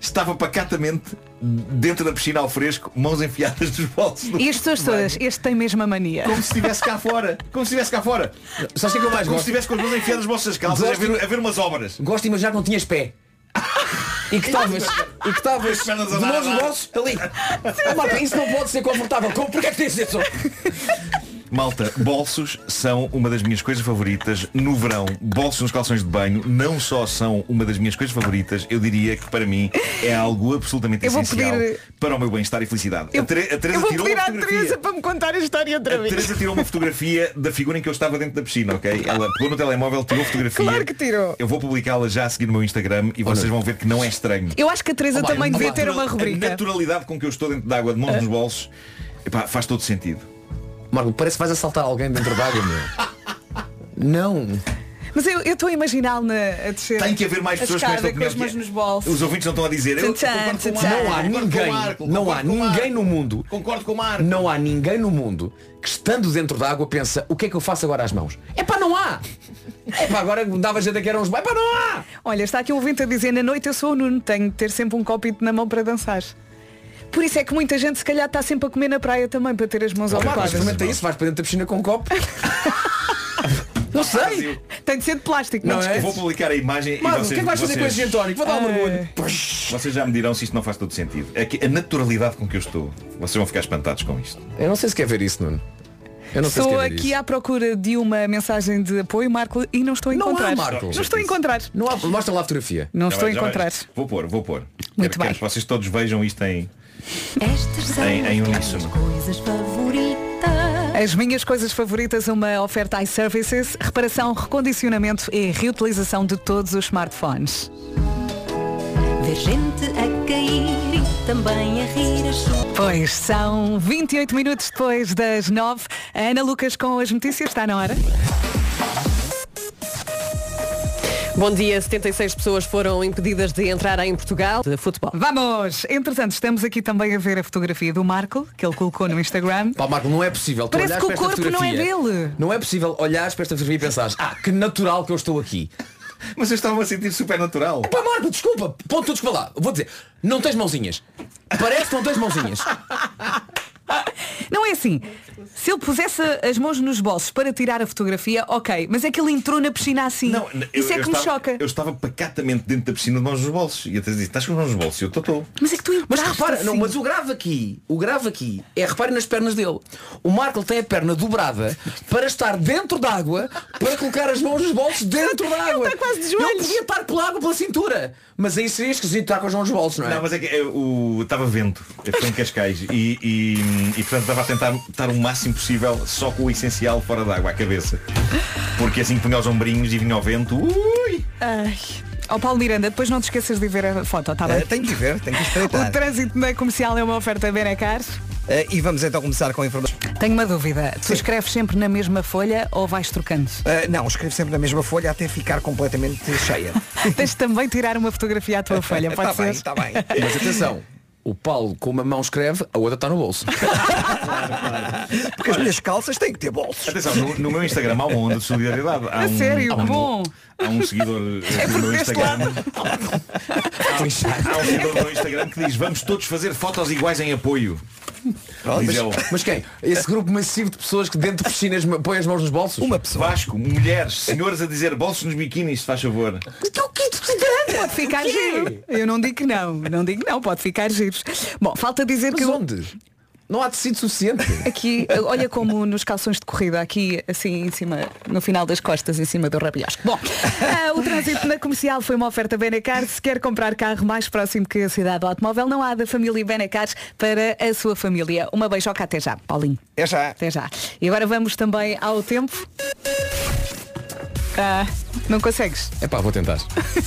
Speaker 16: estava pacatamente dentro da piscina ao fresco, mãos enfiadas nos bolsos. do-
Speaker 1: E as pessoas todas, este tem mesmo a mania.
Speaker 16: Como se estivesse cá fora. Como se estivesse cá fora.
Speaker 11: O que é que eu mais
Speaker 16: Como
Speaker 11: gosto?
Speaker 16: se estivesse com as mãos enfiadas nos bolsos das calças a
Speaker 11: Gosto-
Speaker 16: ver, a ver umas obras.
Speaker 11: Gosto de imaginar que não tinhas pé. E que estavas e que estavas de mãos
Speaker 16: dar.
Speaker 11: bolsos ali. Oh, Marta, isso não pode ser confortável. Como? Porquê é que de ser só?
Speaker 16: Malta, bolsos são uma das minhas coisas favoritas no verão. Bolsos nos calções de banho não só são uma das minhas coisas favoritas, eu diria que para mim é algo absolutamente
Speaker 1: Eu
Speaker 16: essencial
Speaker 1: pedir-
Speaker 16: para o meu bem-estar e felicidade.
Speaker 1: Eu,
Speaker 16: a, Tere- a Teresa
Speaker 1: eu vou
Speaker 16: tirou
Speaker 1: pedir
Speaker 16: uma
Speaker 1: à. Teresa para me contar a história outra
Speaker 16: A
Speaker 1: vez.
Speaker 16: Teresa tirou uma fotografia da figura em que eu estava dentro da piscina, ok? Ela pegou no telemóvel, tirou a fotografia.
Speaker 1: Claro que tirou.
Speaker 16: Eu vou publicá-la já a seguir no meu Instagram e vocês vão ver que não é estranho.
Speaker 1: Eu acho que a Teresa
Speaker 11: Oh,
Speaker 1: também devia
Speaker 11: oh,
Speaker 1: ter uma
Speaker 16: A
Speaker 1: rubrica.
Speaker 16: naturalidade com que eu estou dentro de água, de mãos nos bolsos, epá, faz todo sentido.
Speaker 11: Marco, parece que vais assaltar alguém dentro d'água, meu. Não.
Speaker 1: Mas eu estou a imaginá-lo na- a descer.
Speaker 16: Tem que haver mais pessoas com esta
Speaker 1: com
Speaker 16: opinião.
Speaker 1: as mãos nos bolsos.
Speaker 16: Os ouvintes não estão a dizer. Eu
Speaker 1: Tchan,
Speaker 16: com
Speaker 11: Não há
Speaker 16: com
Speaker 11: ninguém,
Speaker 16: Marco,
Speaker 11: não há
Speaker 16: com
Speaker 11: ninguém no mundo,
Speaker 16: Concordo com o Marco.
Speaker 11: não há ninguém no mundo que estando dentro da água pensa, o que é que eu faço agora às mãos? É pá, não há! É pá, agora dava gente a que eram uns. É pá, não há!
Speaker 1: Olha, está aqui um ouvinte a dizer, na noite eu sou o Nuno, tenho de ter sempre um copito na mão para dançar. Por isso é que muita gente se calhar está sempre a comer na praia também para ter as mãos
Speaker 11: Marco,
Speaker 1: ocupadas.
Speaker 11: experimenta isso, vais para dentro da piscina com um copo. não sei!
Speaker 1: Tem de ser de plástico,
Speaker 11: Não
Speaker 1: não,
Speaker 11: é?
Speaker 16: Eu vou publicar a imagem
Speaker 11: Marco,
Speaker 16: e
Speaker 11: o
Speaker 16: vocês,
Speaker 11: que é que vais fazer com esse
Speaker 16: vocês,
Speaker 11: tónico? Vou dar um
Speaker 1: É.
Speaker 11: mergulho.
Speaker 16: vocês já me dirão se isto não faz todo sentido. É que a naturalidade com que eu estou, vocês vão ficar espantados com isto.
Speaker 11: Eu não sei se quer ver isso, Nuno. Eu não sei
Speaker 1: Estou
Speaker 11: se quer ver
Speaker 1: aqui
Speaker 11: isso.
Speaker 1: à procura de uma mensagem de apoio, Marco, e não estou a
Speaker 11: Não há,
Speaker 1: encontrar.
Speaker 11: Marco.
Speaker 1: Não estou a encontrar.
Speaker 11: Não há, mostra lá a fotografia.
Speaker 1: Não
Speaker 16: Já
Speaker 1: estou a
Speaker 16: vai- vai.
Speaker 1: encontrar.
Speaker 16: Vou pôr, vou pôr.
Speaker 1: Muito
Speaker 16: quero,
Speaker 1: bem.
Speaker 16: quero que vocês todos vejam isto em.
Speaker 13: Estas são
Speaker 16: Em- em
Speaker 13: as
Speaker 16: uníssono.
Speaker 13: minhas coisas favoritas.
Speaker 1: As minhas coisas favoritas, uma oferta iServices, reparação, recondicionamento e reutilização de todos os smartphones.
Speaker 13: Ver gente a cair e também a rir.
Speaker 1: Pois são 28 minutos depois das 9. A Ana Lucas com as notícias está na hora.
Speaker 2: Bom dia, 76 pessoas foram impedidas de entrar em Portugal de futebol.
Speaker 1: Vamos! Entretanto, estamos aqui também a ver a fotografia do Marco, que ele colocou no Instagram.
Speaker 11: Pá, Marco, não é possível. Tu
Speaker 1: Parece que o
Speaker 11: para
Speaker 1: corpo não é dele.
Speaker 11: Não é possível olhares para esta fotografia e pensares, ah, que natural que eu estou aqui.
Speaker 16: Mas eu estava a sentir super natural.
Speaker 11: Pá, Marco, desculpa, ponto tudo lá. Vou dizer, não tens mãozinhas. Parece que não tens mãozinhas.
Speaker 1: Não é assim. Se ele pusesse as mãos nos bolsos para tirar a fotografia, ok. Mas é que ele entrou na piscina assim.
Speaker 16: Não, eu-
Speaker 1: Isso é
Speaker 16: eu
Speaker 1: que me
Speaker 16: estava-
Speaker 1: choca.
Speaker 16: Eu estava pacatamente dentro da piscina de mãos nos bolsos. E até disse, estás com as mãos nos bolsos? E eu estou.
Speaker 1: Mas é que tu
Speaker 11: Mas repara,
Speaker 1: assim.
Speaker 11: não, mas o grave aqui, o grave aqui é repare nas pernas dele. O Marco tem a perna dobrada para estar dentro d'água, para colocar as mãos nos bolsos dentro da água.
Speaker 1: está quase de
Speaker 11: Ele
Speaker 1: joelhos.
Speaker 11: podia estar pela água pela cintura. Mas aí seria esquisito estar com as mãos nos bolsos, não é?
Speaker 16: Não, mas é que eu- o- estava vento, eu estou em Cascais e, e, e, portanto estava a tentar estar o máximo possível só com o essencial fora d'água, à cabeça. Porque assim que punha os ombrinhos e vinha ao vento, ui!
Speaker 1: Ai. Ó Paulo Miranda, depois não te esqueças de ver a foto, está bem?
Speaker 6: Eh, tenho que ver, tenho que
Speaker 1: O
Speaker 6: espreitar.
Speaker 1: trânsito na comercial é uma oferta Benacar.
Speaker 6: Eh, e vamos então começar com a informação.
Speaker 1: Tenho uma dúvida. Tu escreves sempre na mesma folha ou vais trocando?
Speaker 6: Eh, não, escrevo sempre na mesma folha até ficar completamente cheia.
Speaker 1: Tens de também tirar uma fotografia à tua folha, pode
Speaker 6: Está
Speaker 1: ser?
Speaker 6: bem, está bem.
Speaker 11: Mas atenção, o Paulo com uma mão escreve, a outra está no bolso.
Speaker 6: Porque as minhas calças têm que ter bolsos.
Speaker 16: Atenção, no, no meu Instagram há uma onda de solidariedade. Há
Speaker 1: A
Speaker 16: um,
Speaker 1: sério,
Speaker 16: há um,
Speaker 1: bom.
Speaker 16: Há um seguidor no meu
Speaker 1: deste
Speaker 16: Instagram. Há, há um seguidor no meu Instagram que diz vamos todos fazer fotos iguais em apoio. Ele.
Speaker 11: Mas quem? Esse grupo massivo de pessoas que dentro de piscinas põem as mãos nos bolsos?
Speaker 6: Uma pessoa.
Speaker 16: Vasco, mulheres, senhoras a dizer bolsos nos biquínis, se faz favor.
Speaker 1: Pode ficar giro. Eu não digo que não, não digo que não, pode ficar giro. Bom, falta dizer
Speaker 11: Mas
Speaker 1: que eu-
Speaker 11: onde? Não há tecido suficiente.
Speaker 1: aqui, olha como nos calções de corrida, aqui assim em cima, no final das costas, em cima do rabiosco. Bom, ah, o trânsito na comercial foi uma oferta Benacar. Se quer comprar carro mais próximo que a cidade do automóvel, não há da família Benacar para a sua família. Uma beijoca até já, Paulinho.
Speaker 6: É já.
Speaker 1: Até já. E agora vamos também ao tempo. Ah, não consegues?
Speaker 11: É pá, vou tentar.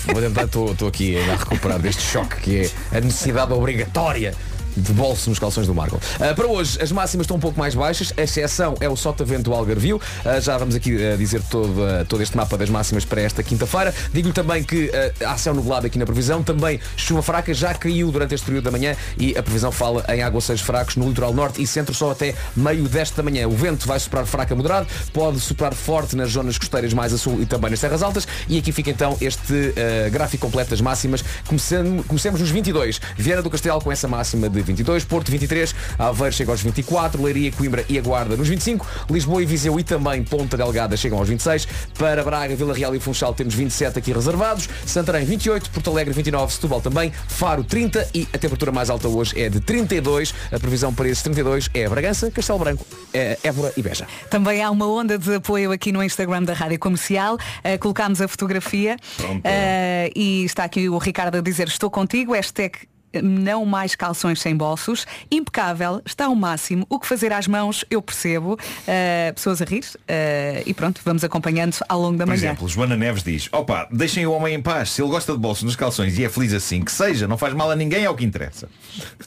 Speaker 11: Vou tentar, estou aqui a recuperar deste choque que é a necessidade obrigatória de bolso nos calções do Marco. Ah, para hoje, as máximas estão um pouco mais baixas, a exceção é o Sotavento do Algarvio. Ah, já vamos aqui ah, dizer todo, todo este mapa das máximas para esta quinta-feira. Digo-lhe também que há céu nublado aqui na previsão, também chuva fraca, já caiu durante este período da manhã e a previsão fala em aguaceiros fracos no litoral norte e centro só até meio desta manhã. O vento vai soprar fraco a moderado, pode soprar forte nas zonas costeiras mais a sul e também nas terras altas. E aqui fica então este gráfico completo das máximas. Começando, comecemos nos 22. Viana do Castelo com essa máxima de 22, Porto 23, Aveiro chega aos 24, Leiria, Coimbra e a Guarda nos 25, Lisboa e Viseu e também Ponta Delgada chegam aos 26, para Braga, Vila Real e Funchal temos 27 aqui reservados, Santarém 28, Porto Alegre 29, Setúbal também, Faro 30 e a temperatura mais alta hoje é de 32, a previsão para esses 32 é Bragança, Castelo Branco, é Évora e Beja.
Speaker 1: Também há uma onda de apoio aqui no Instagram da Rádio Comercial. Uh, colocámos a fotografia. Uh, e está aqui o Ricardo a dizer estou contigo, hashtag não mais calções sem bolsos, impecável, está ao máximo, o que fazer às mãos eu percebo, Uh, pessoas a rir uh, e pronto, vamos acompanhando ao longo da
Speaker 16: Por
Speaker 1: manhã.
Speaker 16: exemplo, Joana Neves diz, opa, deixem o homem em paz, se ele gosta de bolsos nos calções e é feliz assim, que seja, não faz mal a ninguém, é o que interessa.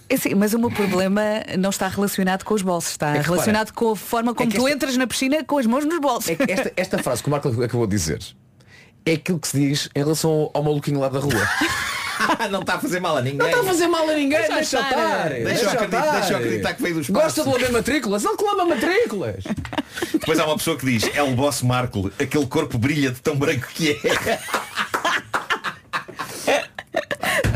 Speaker 1: É sim, mas o meu problema não está relacionado com os bolsos, está
Speaker 11: É
Speaker 1: relacionado
Speaker 11: repara,
Speaker 1: com a forma como
Speaker 11: que
Speaker 1: tu
Speaker 11: esta-
Speaker 1: entras na piscina com as mãos nos bolsos.
Speaker 11: É que esta, esta frase que o Marco acabou de dizer é aquilo que se diz em relação ao maluquinho lá da rua.
Speaker 16: não está a fazer mal a ninguém.
Speaker 11: Não está a fazer mal a ninguém,
Speaker 1: Deixa
Speaker 11: deixa
Speaker 1: estar.
Speaker 11: estar.
Speaker 16: Deixa eu acreditar- deixa eu acreditar que veio do espaço.
Speaker 11: Gosta de lamber matrículas? Ele que lama matrículas.
Speaker 16: Depois há uma pessoa que diz, é o boss Marco, aquele corpo brilha de tão branco que é.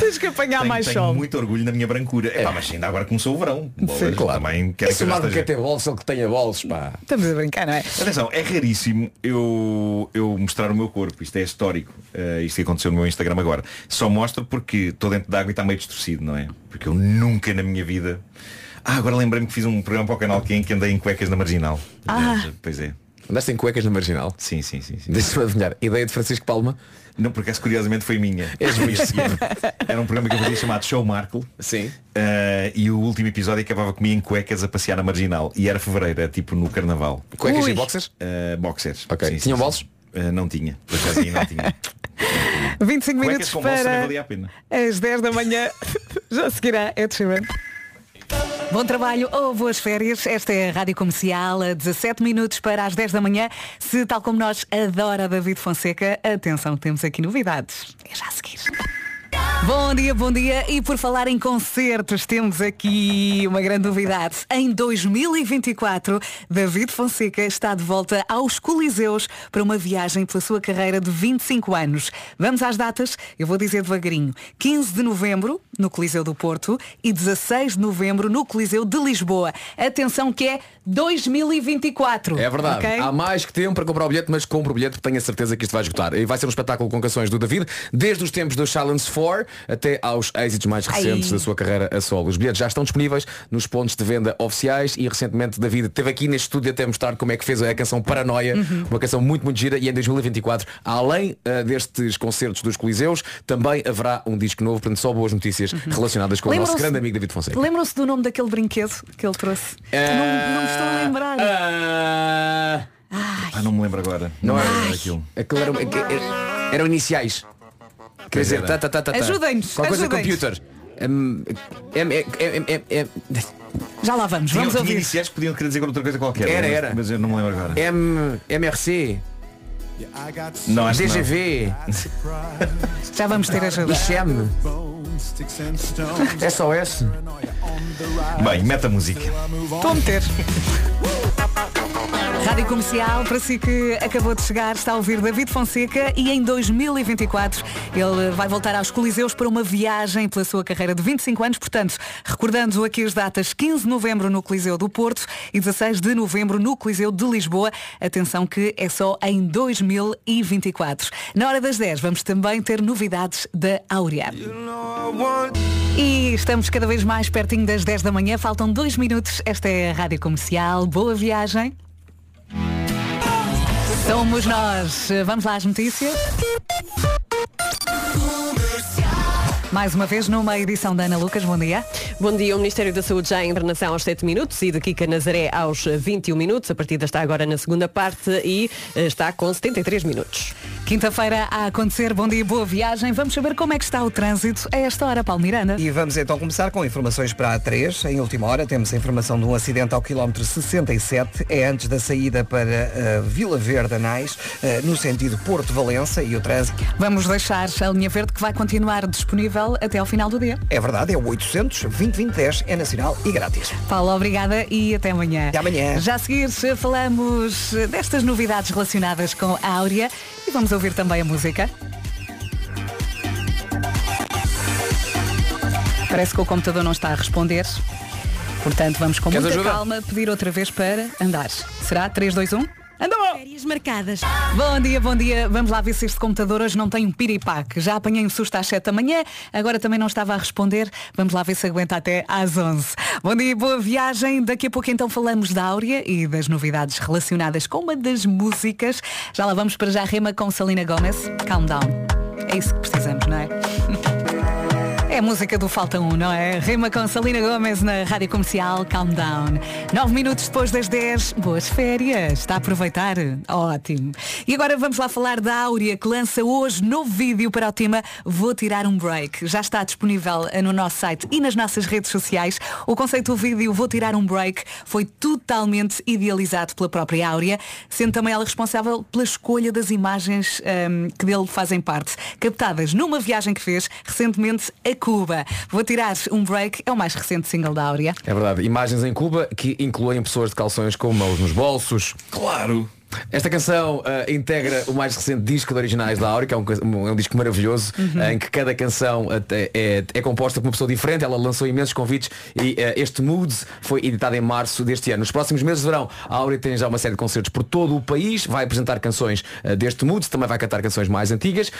Speaker 1: Tens que apanhar
Speaker 16: tenho,
Speaker 1: mais
Speaker 16: tenho
Speaker 1: sol.
Speaker 16: muito orgulho na minha brancura. Epá, mas ainda agora começou o verão. Bolas,
Speaker 11: Sim, claro.
Speaker 16: Também quero
Speaker 11: Esse
Speaker 16: que esteja-
Speaker 11: quer ter bolsos, ele que tenha bolsos, pá.
Speaker 1: Estamos a brincar, não é?
Speaker 16: Atenção, é raríssimo eu, eu mostrar o meu corpo. Isto é histórico. Uh, isto que aconteceu no meu Instagram agora. Só mostro porque estou dentro de água e está meio distorcido, não é? Porque eu nunca na minha vida. Ah, agora lembrei-me que fiz um programa para o canal que, que andei em cuecas na marginal.
Speaker 1: Ah.
Speaker 16: Pois é.
Speaker 11: Andaste em cuecas na marginal?
Speaker 16: Sim, sim, sim. sim.
Speaker 11: Deixa-me adivinhar. Ideia de Francisco Palma?
Speaker 16: Não, porque essa curiosamente foi minha. Seguinte. Era um programa que eu fazia chamado Show Marco.
Speaker 11: Sim.
Speaker 16: Uh, e o último episódio acabava comigo em cuecas a passear na marginal. E era fevereiro, era tipo no carnaval.
Speaker 11: Cuecas
Speaker 1: Ui.
Speaker 11: e boxers?
Speaker 16: Uh, boxers.
Speaker 11: Ok.
Speaker 16: Sim,
Speaker 11: Tinham
Speaker 16: sim.
Speaker 11: bolsos?
Speaker 16: Uh, não tinha. Por acaso não tinha.
Speaker 1: 25
Speaker 16: Cuecas
Speaker 1: minutos para
Speaker 16: valia a pena.
Speaker 1: as 10 da manhã. Já seguirá Ed Sheeran. Bom trabalho ou boas férias. Esta é a Rádio Comercial, a 17 minutos para as 10 da manhã. Se, tal como nós, adora David Fonseca, atenção, temos aqui novidades. É já a seguir. Bom dia, bom dia. E por falar em concertos, temos aqui uma grande novidade. Em 2024, David Fonseca está de volta aos Coliseus para uma viagem pela sua carreira de 25 anos. Vamos às datas? Eu vou dizer devagarinho. 15 de novembro, no Coliseu do Porto, e 16 de novembro, no Coliseu de Lisboa. Atenção que é 2024.
Speaker 11: É verdade.
Speaker 1: ok?
Speaker 11: Há mais que tempo para comprar o bilhete, mas compre o bilhete porque tenho a certeza que isto vai esgotar. E vai ser um espetáculo com canções do David, desde os tempos do Silence 4 até aos êxitos mais recentes
Speaker 1: Ai.
Speaker 11: da sua carreira a solo. Os bilhetes já estão disponíveis nos pontos de venda oficiais e recentemente David esteve aqui neste estúdio até mostrar como é que fez a canção Paranoia,
Speaker 1: Uhum.
Speaker 11: uma canção muito, muito gira e em 2024, além ah, destes concertos dos Coliseus, também haverá um disco novo, portanto só boas notícias relacionadas com o nosso grande amigo David Fonseca.
Speaker 1: Lembram-se do nome daquele brinquedo que ele trouxe?
Speaker 11: Ah,
Speaker 1: não, não estou a lembrar.
Speaker 11: ah,
Speaker 16: Ah, não me lembro agora.
Speaker 11: Não era
Speaker 16: lembro daquilo.
Speaker 11: Aquilo era, era- eram iniciais. Quer dizer, tá, tá, tá, tá, tá.
Speaker 1: Ajudem-nos,
Speaker 11: Qualquer coisa
Speaker 1: ajudem-nos.
Speaker 11: computer. Hum, M- M- M- M- M-
Speaker 1: Já lá vamos,
Speaker 16: Tinha,
Speaker 1: vamos
Speaker 16: tinha
Speaker 1: ouvir.
Speaker 16: iniciais que podiam querer dizer outra coisa qualquer.
Speaker 11: Era,
Speaker 16: mas-
Speaker 11: era.
Speaker 16: Mas eu não me lembro agora.
Speaker 11: M- MRC,
Speaker 16: Não, acho que não.
Speaker 11: DGV,
Speaker 1: Já vamos ter ajuda.
Speaker 11: ICM, SOS.
Speaker 16: Bem, meta a música.
Speaker 1: Estou a meter. Rádio Comercial, para si que acabou de chegar, está a ouvir David Fonseca e em 2024 ele vai voltar aos Coliseus para uma viagem pela sua carreira de 25 anos. Portanto, recordando aqui as datas, 15 de novembro no Coliseu do Porto e 16 de novembro no Coliseu de Lisboa. Atenção que é só em 2024. Na hora das 10 vamos também ter novidades da Áurea. E estamos cada vez mais pertinho das 10 da manhã. Faltam dois minutos. Esta é a Rádio Comercial. Boa viagem. Somos nós. Vamos lá às notícias. Mais uma vez numa edição da Ana Lucas. Bom dia.
Speaker 2: Bom dia, o Ministério da Saúde já em internação aos 7 minutos e de Kika Nazaré aos 21 minutos. A partida está agora na segunda parte e eh, está com 73 minutos.
Speaker 1: Quinta-feira a acontecer, bom dia, boa viagem. Vamos saber como é que está o trânsito a esta hora, Paulo Miranda.
Speaker 6: E vamos então começar com informações para a 3. Em última hora temos a informação de um acidente ao quilómetro 67. É antes da saída para uh, Vila Verde Anais, uh, no sentido Porto Valença e o trânsito.
Speaker 1: Vamos deixar a linha verde que vai continuar disponível até ao final do dia.
Speaker 6: É verdade, é o 800 2010 é nacional e grátis.
Speaker 1: Paulo, obrigada e até amanhã.
Speaker 6: Até amanhã.
Speaker 1: Já a seguir falamos destas novidades relacionadas com a Áurea e vamos ouvir também a música. Parece que o computador não está a responder. Portanto, vamos com
Speaker 11: Queres
Speaker 1: muita
Speaker 11: ajuda?
Speaker 1: calma pedir outra vez para andar. Será 3, 2, 1? Andou!
Speaker 18: Férias marcadas.
Speaker 1: Bom dia, bom dia. Vamos lá ver se este computador hoje não tem um piripaque. Já apanhei um susto às 7 da manhã, agora também não estava a responder. Vamos lá ver se aguenta até às 11. Bom dia, boa viagem. Daqui a pouco então falamos da Áurea e das novidades relacionadas com uma das músicas. Já lá vamos para já rema com Salina Gomes. Calm down. É isso que precisamos, não é? É música do Falta 1, não é? Rima com Salina Gomes na Rádio Comercial Calm Down. Nove minutos depois das 10, boas férias. Está a aproveitar? Ótimo. E agora vamos lá falar da Áurea, que lança hoje novo vídeo para o tema Vou Tirar um Break. Já está disponível no nosso site e nas nossas redes sociais. O conceito do vídeo Vou Tirar um Break foi totalmente idealizado pela própria Áurea, sendo também ela responsável pela escolha das imagens hum, que dele fazem parte, captadas numa viagem que fez recentemente a Cuba. Vou tirar um break, é o mais recente single da Áurea.
Speaker 11: É verdade. Imagens em Cuba que incluem pessoas de calções com mãos nos bolsos.
Speaker 16: Claro.
Speaker 11: Esta canção ah, integra o mais recente disco de originais da Áurea, que é um, um- é um disco maravilhoso,
Speaker 1: Uhum.
Speaker 11: em que cada canção até é, é composta por uma pessoa diferente. Ela lançou imensos convites e ah, este Moods foi editado em março deste ano. Nos próximos meses de verão, a Áurea tem já uma série de concertos por todo o país, vai apresentar canções ah, deste Moods, também vai cantar canções mais antigas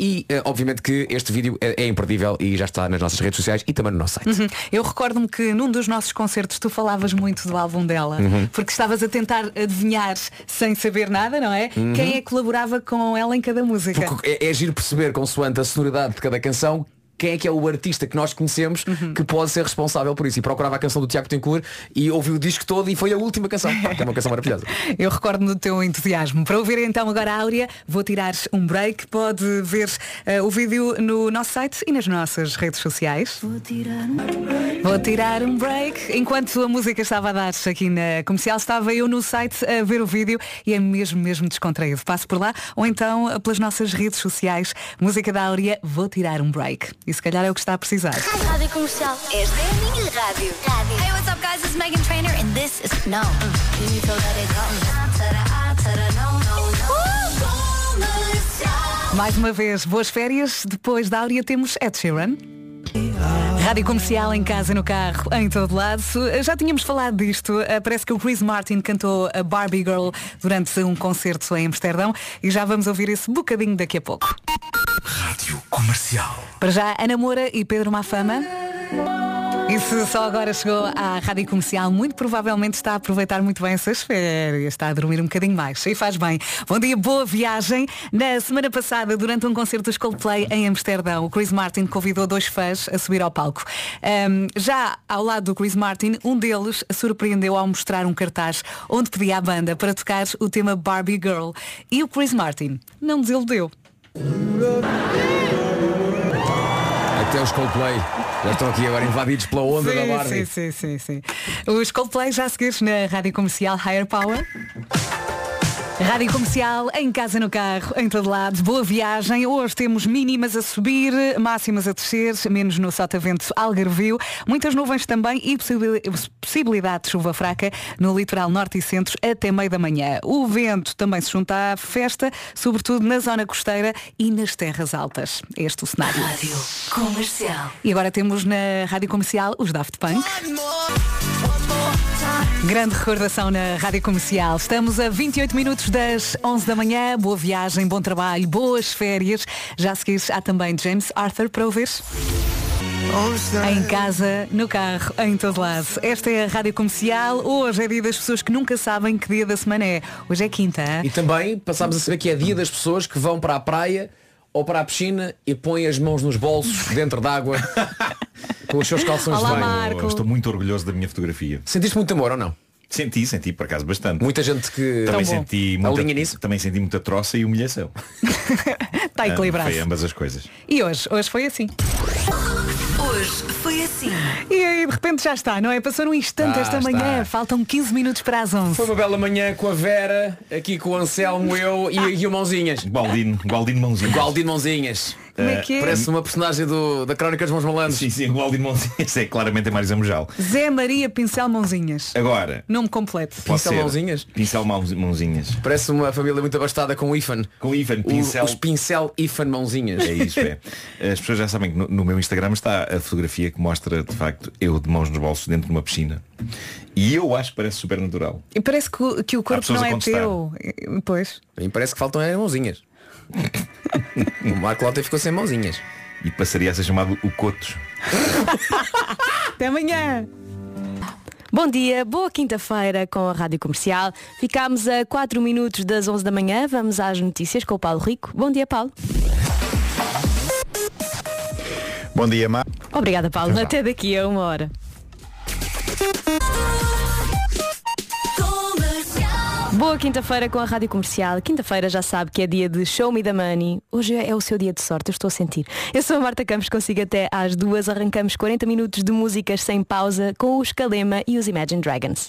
Speaker 11: e obviamente que este vídeo é, é imperdível e já está nas nossas redes sociais e também no nosso site.
Speaker 1: Uhum. Eu recordo-me que num dos nossos concertos tu falavas muito do álbum dela,
Speaker 11: Uhum.
Speaker 1: porque estavas a tentar adivinhar sem saber nada, não é?
Speaker 11: Uhum.
Speaker 1: Quem é que colaborava com ela em cada música.
Speaker 11: Porque é, é giro perceber, consoante a sonoridade de cada canção, quem é que é o artista que nós conhecemos
Speaker 1: Uhum.
Speaker 11: que pode ser responsável por isso. E procurava a canção do Tiago Tencourt e ouvi o disco todo e foi a última canção. Pá, que é uma canção maravilhosa.
Speaker 1: Eu recordo do teu entusiasmo. Para ouvir então agora a Áurea, vou tirar um break. Pode ver eh, o vídeo no nosso site e nas nossas redes sociais. Vou tirar um break. Vou tirar um break. Enquanto a música estava a dar aqui na comercial, estava eu no site a ver o vídeo e é mesmo, mesmo descontraído. Passo por lá ou então pelas nossas redes sociais. Música da Áurea, vou tirar um break. E se calhar é o que está a precisar.
Speaker 12: Rádio Comercial. Esta é a minha rádio. rádio. Hey, what's up, guys? It's Megan and this is No. Can you feel that it goes?
Speaker 1: Mais uma vez, boas férias. Depois da Áurea temos Ed Sheeran. Rádio Comercial em casa, no carro, em todo lado. Já tínhamos falado disto. Eh, Parece que o Chris Martin cantou a Barbie Girl durante um concerto em Amsterdão e já vamos ouvir esse bocadinho daqui a pouco.
Speaker 9: Rádio Comercial.
Speaker 1: Para já, Ana Moura e Pedro Mafama. E se só agora chegou à Rádio Comercial, muito provavelmente está a aproveitar muito bem essas férias, está a dormir um bocadinho mais e faz bem. Bom dia, boa viagem. Na semana passada, durante um concerto dos Coldplay em Amsterdão, o Chris Martin convidou dois fãs a subir ao palco. Ahm, já ao lado do Chris Martin, um deles surpreendeu ao mostrar um cartaz onde pedia à banda para tocar o tema Barbie Girl. E o Chris Martin não desiludeu.
Speaker 11: Até os Coldplay já estão aqui agora invadidos pela onda da
Speaker 1: Sim,
Speaker 11: Barbie.
Speaker 1: sim, sim, sim, sim. Os Coldplay já a seguir na Rádio Comercial Higher Power. Rádio Comercial, em casa, no carro, em todo lado. Boa viagem. Hoje temos mínimas a subir, máximas a descer, menos no Sotavento Algarvio. Muitas nuvens também e possibil- possibilidade de chuva fraca no litoral norte e centro até meio da manhã. O vento também se junta à festa, sobretudo na zona costeira e nas terras altas. Este é o cenário.
Speaker 13: Rádio Comercial.
Speaker 1: E agora temos na Rádio Comercial os Daft Punk. Grande recordação na Rádio Comercial. Estamos a 28 minutos das 11 da manhã. Boa viagem, bom trabalho, boas férias. Já a seguir há também James Arthur para ouvir. Em casa, no carro, em todo lado. Esta é a Rádio Comercial. Hoje é dia das pessoas que nunca sabem que dia da semana é. Hoje é quinta.
Speaker 11: E também passámos a saber que é dia das pessoas que vão para a praia ou para a piscina e põem as mãos nos bolsos dentro d'água. Com os seus calções
Speaker 1: Olá,
Speaker 11: de banho.
Speaker 1: Marco.
Speaker 16: Estou muito orgulhoso da minha fotografia.
Speaker 11: Sentiste muito amor ou não?
Speaker 16: Senti, senti por acaso bastante.
Speaker 11: Muita gente que
Speaker 16: Também
Speaker 1: bom.
Speaker 16: senti,
Speaker 11: Alinha
Speaker 16: muita,
Speaker 11: nisso?
Speaker 16: também senti muita troça e humilhação.
Speaker 1: Está
Speaker 16: Ah,
Speaker 1: equilibrado.
Speaker 16: Foi ambas as coisas.
Speaker 1: E hoje? Hoje foi assim.
Speaker 13: Hoje foi assim.
Speaker 1: E aí de repente já está, não é? Passou num instante
Speaker 11: Ah,
Speaker 1: esta
Speaker 11: está.
Speaker 1: manhã. Faltam 15 minutos para as 11.
Speaker 11: Foi uma bela manhã com a Vera, aqui com o Anselmo, eu e, e o Mãozinhas.
Speaker 16: Gualdino, Gualdino Mãozinhas.
Speaker 11: Gualdino Mãozinhas.
Speaker 1: Como é que é?
Speaker 11: Parece uma personagem do, da Crónica dos Mãos Malandros.
Speaker 16: Sim, sim, Gualdino Mãozinhas é claramente a Marisa Mojal.
Speaker 1: Zé Maria Pincel Mãozinhas.
Speaker 16: Agora,
Speaker 1: Nome completo.
Speaker 11: Pincel
Speaker 16: ser.
Speaker 11: Mãozinhas?
Speaker 16: Pincel Mãozinhas.
Speaker 11: Parece uma família muito abastada com o Ifan.
Speaker 16: Com Ivan,
Speaker 11: O-
Speaker 16: pincel.
Speaker 11: os pincel Ifan Mãozinhas.
Speaker 16: É isso, é. As pessoas já sabem que no, no meu Instagram está a fotografia que mostra, de facto, eu de mãos nos bolsos dentro de uma piscina. E eu acho que parece super natural.
Speaker 1: E parece que, o- que o corpo não é teu. Pois.
Speaker 11: Mim parece que faltam é mãozinhas. o Marco Lota ficou sem mãozinhas.
Speaker 16: E passaria a ser chamado o Cotos.
Speaker 1: Até amanhã.
Speaker 18: Bom dia, boa quinta-feira com a Rádio Comercial. Ficámos a 4 minutos das 11 da manhã. Vamos às notícias com o Paulo Rico. Bom dia, Paulo.
Speaker 19: Bom dia, Mar.
Speaker 18: Obrigada, Paulo. Até daqui a uma hora. Boa quinta-feira com a Rádio Comercial. Quinta-feira já sabe que é dia de Show Me the Money. Hoje é o seu dia de sorte, eu estou a sentir. Eu sou a Marta Campos, consigo até às duas. Arrancamos 40 minutos de músicas sem pausa com os Calema e os Imagine Dragons.